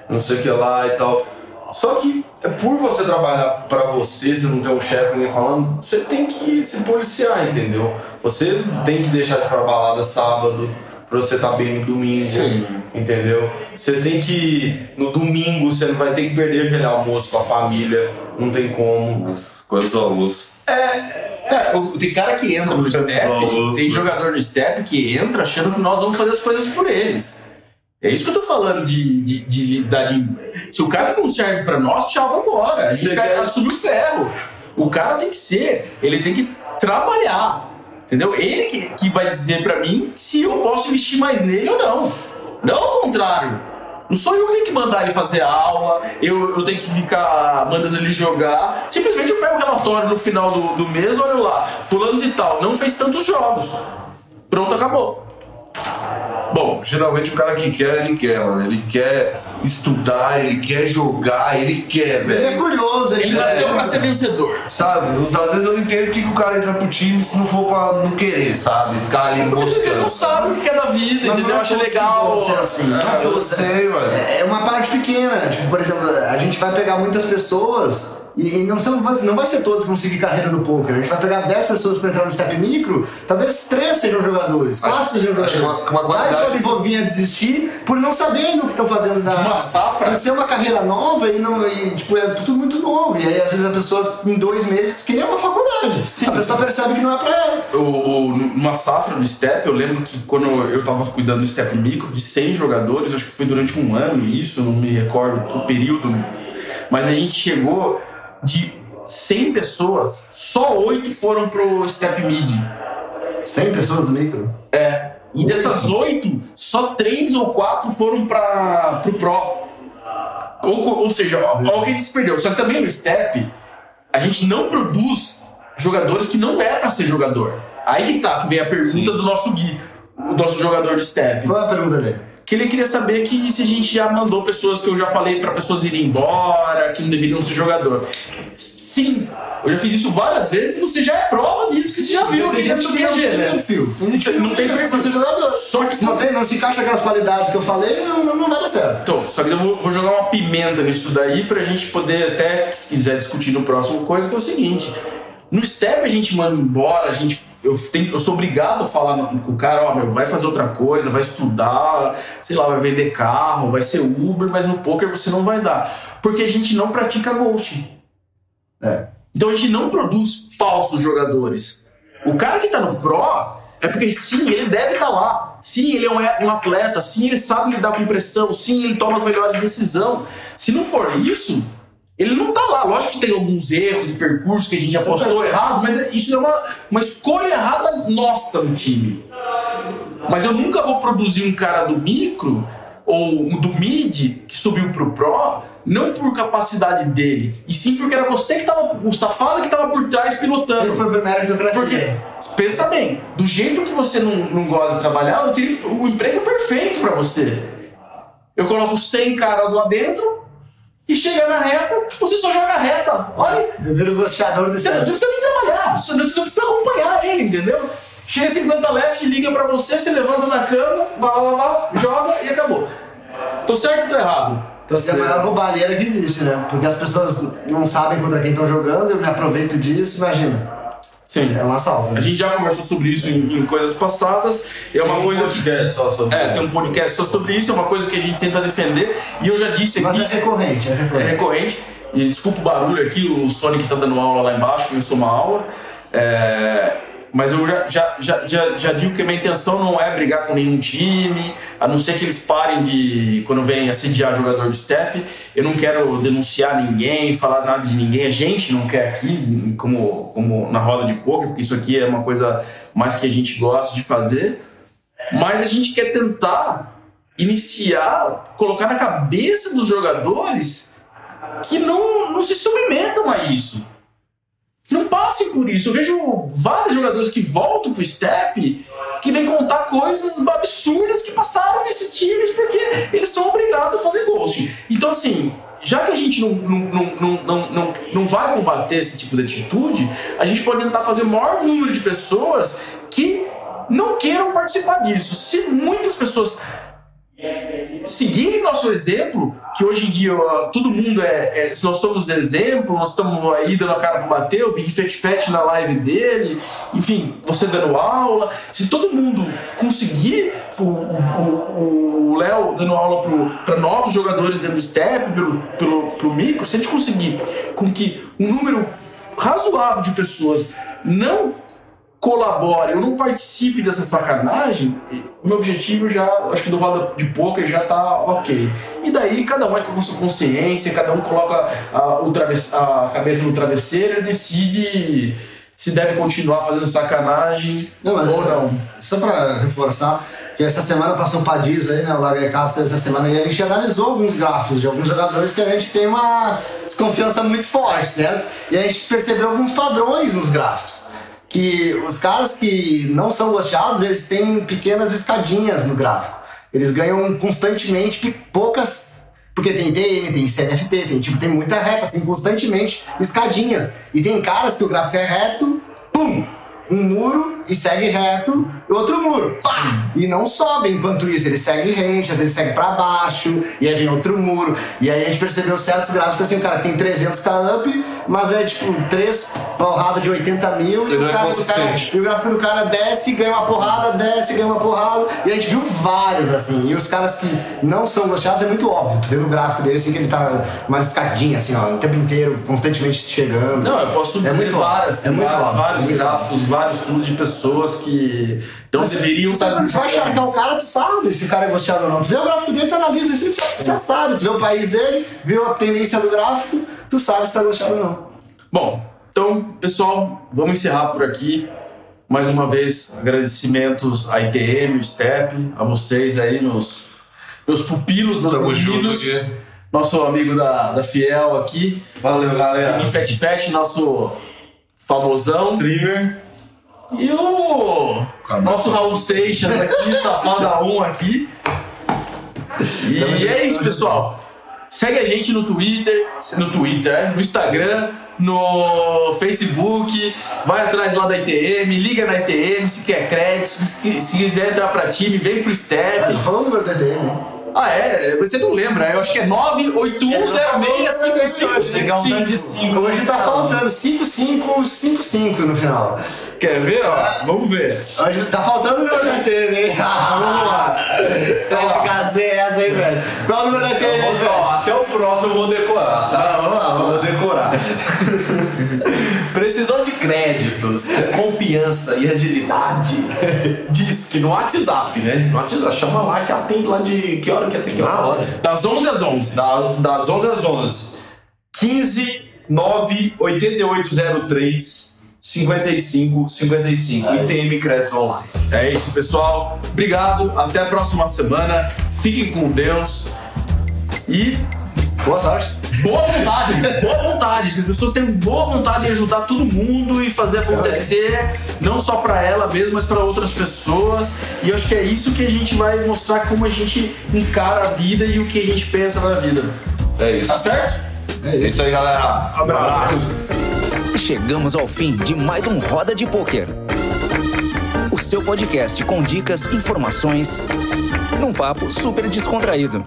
não sei o que lá e tal. Só que é por você trabalhar pra você, você não tem um chefe ninguém falando, você tem que se policiar, entendeu? Você tem que deixar de ir pra balada sábado pra você estar bem no domingo, Sim. entendeu? Você tem que no domingo você não vai ter que perder aquele almoço com a família, não tem como. Quantos almoços? É, o- tem cara que entra no step, tem jogador no step que entra achando que nós vamos fazer as coisas por eles. É isso que eu tô falando de, de, de lidar de. Se o cara não serve pra nós, tchau, vambora. A gente quer- assumir o ferro. O cara tem que ser, ele tem que trabalhar. Entendeu? Ele que, que vai dizer pra mim se eu posso investir mais nele ou não. Não ao contrário. Não sou eu que tenho que mandar ele fazer aula, eu, eu tenho que ficar mandando ele jogar. Simplesmente eu pego o relatório no final do, do mês, olho lá, fulano de tal, não fez tantos jogos. Pronto, acabou. Bom, Geralmente o cara que quer, ele quer, mano. Ele quer estudar, ele quer jogar, ele quer, Ele é velho. curioso, ele, ele nasceu pra ser vencedor. Sabe? Às vezes eu não entendo que que o cara entra pro time se não for pra não querer, sabe? Ficar ali Porque você não mostrando. sabe o que é da vida, Mas entendeu? não é Acha legal. ser assim. Ah, Eu sei, mas. É uma parte pequena. Tipo, por exemplo, a gente vai pegar muitas pessoas e, não, são, não vai ser todos que vão seguir carreira no poker. A gente vai pegar 10 pessoas para entrar no step micro, talvez 3 sejam jogadores, 4 Acho- sejam acho jogadores. que uma- uma Mais podem vir a desistir por não saberem o que estão fazendo da. Uma safra. Por ser uma carreira nova e, não, e, tipo, é tudo muito novo. E aí, às vezes, a pessoa, em dois meses, que nem uma faculdade. Sim. a pessoa percebe que não é pra ela. o, numa safra no Step, eu lembro que quando eu tava cuidando do Step Micro, de 100 jogadores, acho que foi durante um ano isso, não me recordo o período, mas a gente chegou de 100 pessoas, só 8 foram pro Step Mid. 100 pessoas no micro. E dessas 8, só 3 ou 4 foram para pro Pro. Ou, ou seja, ó o que a gente se perdeu. Só que também no Step, a gente não produz jogadores que não é pra ser jogador. Aí que tá, que vem a pergunta do nosso Gui, o nosso jogador de step. Qual é a pergunta dele? Que ele queria saber que se a gente já mandou pessoas que eu já falei pra pessoas irem embora, que não deveriam ser jogador. Sim, eu já fiz isso várias vezes e você já é prova disso que você já viu Tem gente que não tem né? perfil. Não tem perfil pra ser jogador. Só que Se não, tem, não se encaixa aquelas qualidades que eu falei, não, não, não vai dar certo. Então, só que eu vou, vou jogar uma pimenta nisso daí pra gente poder até, se quiser discutir no próximo coisa, que é o seguinte. No step a gente manda embora, a gente, eu, tenho, eu sou obrigado a falar com o cara, ó, meu, vai fazer outra coisa, vai estudar, sei lá, vai vender carro, vai ser Uber, mas no poker você não vai dar. Porque a gente não pratica ghost. É. Então a gente não produz falsos jogadores. O cara que tá no Pro é porque sim, ele deve estar lá. Sim, ele é um, um atleta. Sim, ele sabe lidar com pressão. Sim, ele toma as melhores decisões. Se não for isso, ele não tá lá. Lógico que tem alguns erros de percurso que a gente é apostou errado, mas isso é uma, uma escolha errada nossa no time. Mas eu nunca vou produzir um cara do micro ou um do mid que subiu pro pro, não por capacidade dele, e sim porque era você que tava, o safado que tava por trás pilotando. foi o primeiro que eu cresci. Porque, pensa bem, do jeito que você não, não gosta de trabalhar, eu teria o emprego perfeito pra você. Eu coloco 100 caras lá dentro e chega na reta, você só joga a reta. Olha, Eu viro gostador desse você não, você não precisa nem trabalhar, você não, precisa acompanhar ele, entendeu? Chega 50 left, liga pra você, você levanta na cama, blá, blá, blá, blá, joga e acabou. Tô certo ou tô errado? Então, essa é a maior roubalheira que existe, né? Porque as pessoas não sabem contra quem estão jogando, eu me aproveito disso, imagina. Sim. É um assalto. A Né? gente já conversou sobre isso em, em coisas passadas. É uma Tem um coisa que. podcast só sobre É, tem um isso. podcast só sobre isso, é uma coisa que a gente tenta defender. E eu já disse Mas aqui. é recorrente, é é recorrente. recorrente. E desculpa o barulho aqui, o Sonic tá dando aula lá embaixo, começou uma aula. É, mas eu já, já, já, já, já digo que a minha intenção não é brigar com nenhum time, a não ser que eles parem de, quando vem assediar jogador de step. Eu não quero denunciar ninguém, falar nada de ninguém. A gente não quer aqui, como, como na roda de poker, porque isso aqui é uma coisa mais que a gente gosta de fazer. Mas a gente quer tentar iniciar, colocar na cabeça dos jogadores que não, não se submetam a isso. Não passem por isso. Eu vejo vários jogadores que voltam pro step que vêm contar coisas absurdas que passaram nesses times porque eles são obrigados a fazer ghost. Então, assim, já que a gente não, não, não, não, não, não vai combater esse tipo de atitude, a gente pode tentar fazer o maior número de pessoas que não queiram participar disso. Se muitas pessoas seguirem nosso exemplo, que hoje em dia todo mundo é, é- Nós somos exemplo, nós estamos aí dando a cara para bater, o Big Fat Fat na live dele, enfim, você dando aula. Se todo mundo conseguir, o- Léo dando aula para novos jogadores dentro do Step, pelo, pelo, pro micro, se a gente conseguir com que um número razoável de pessoas não colabore ou não participe dessa sacanagem, o meu objetivo já, acho que do roda de poker já tá ok. E daí cada um é com a sua consciência, cada um coloca a, o a cabeça no travesseiro e decide se deve continuar fazendo sacanagem Não, mas ou é- não. Só pra reforçar, que essa semana passou o Padiz aí, né? O Lagercasta essa semana, e a gente analisou alguns gráficos de alguns jogadores que a gente tem uma desconfiança muito forte, certo? E a gente percebeu alguns padrões nos gráficos. Que os caras que não são gosteados, eles têm pequenas escadinhas no gráfico. Eles ganham constantemente poucas porque tem TN, tem CNFT, tem, tipo, tem muita reta, tem constantemente escadinhas. E tem caras que o gráfico é reto, pum! Um muro e segue reto, outro muro, pá! E não sobe enquanto isso, ele segue rente, às vezes segue pra baixo, e aí vem outro muro. E aí a gente percebeu certos gráficos assim, o cara tem 300k up, mas é tipo 3 porrada de 80 mil, e o, é cara, o cara- e o gráfico do cara desce, ganha uma porrada, desce, ganha uma porrada. E a gente viu vários, assim. E os caras que não são gostados é muito óbvio. Tu vê no gráfico dele, assim, que ele tá uma escadinha, assim, ó, o tempo inteiro, constantemente chegando. Não, eu posso É dizer muito óbvio, várias, é muito va- óbvio, vários é muito gráficos, vários tudo de pessoas que não Mas deveriam Você estar não vai charcar o cara, tu sabe se o cara é gostado ou não. Tu vê o gráfico dele, tu analisa isso, tu já sabe. Tu vê o país dele, viu a tendência do gráfico, tu sabe se tá gostado ou não. Bom, então, pessoal, vamos encerrar por aqui. Mais uma vez, agradecimentos à ITM, o STEP, a vocês aí, meus, meus pupilos, meus Tamo junto pupilos. Nosso amigo da, da Fiel aqui. Valeu, galera. E Fat Fat, nosso famosão. Streamer. E o nosso Raul Seixas aqui, safada 1 aqui. E é isso, pessoal. Segue a gente no Twitter, no Twitter, é, no Instagram, no Facebook, vai atrás lá da ITM, liga na ITM se quer crédito, se, se quiser entrar pra time, vem pro Step. não falou o número da TM, hein? Ah, é? Você não lembra? Eu acho que é 981065555. de 5. Hoje tá faltando 5555 no final. Quer ver, ó? Vamos ver. Hoje tá faltando o número da TM, hein? Vamos lá. Sem essa aí, velho. Qual o número da velho? ó, até o próximo eu vou decorar, tá? Ah, vamos lá, Eu vamos vou lá. decorar. Precisão de créditos, confiança e agilidade. Diz que no WhatsApp, né? No WhatsApp, chama lá que atende lá de. Que hora que atende? Na hora. Das 11 às 11. Da- das 11 às 11. 15 9 8803 55 55. ITM Créditos Online. É isso, pessoal. Obrigado. Até a próxima semana. Fiquem com Deus. E Boa sorte. boa vontade. boa vontade. Que as pessoas tenham boa vontade de ajudar todo mundo e fazer acontecer. Não só pra ela mesmo, mas pra outras pessoas. E eu acho que é isso que a gente vai mostrar como a gente encara a vida e o que a gente pensa na vida. É isso. Tá certo? É É isso. isso aí, galera. Abraço. Chegamos ao fim de mais um Roda de Pôquer. O seu podcast com dicas, informações, num papo super descontraído.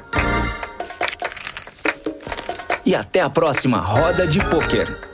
E até a próxima Roda de Pôquer.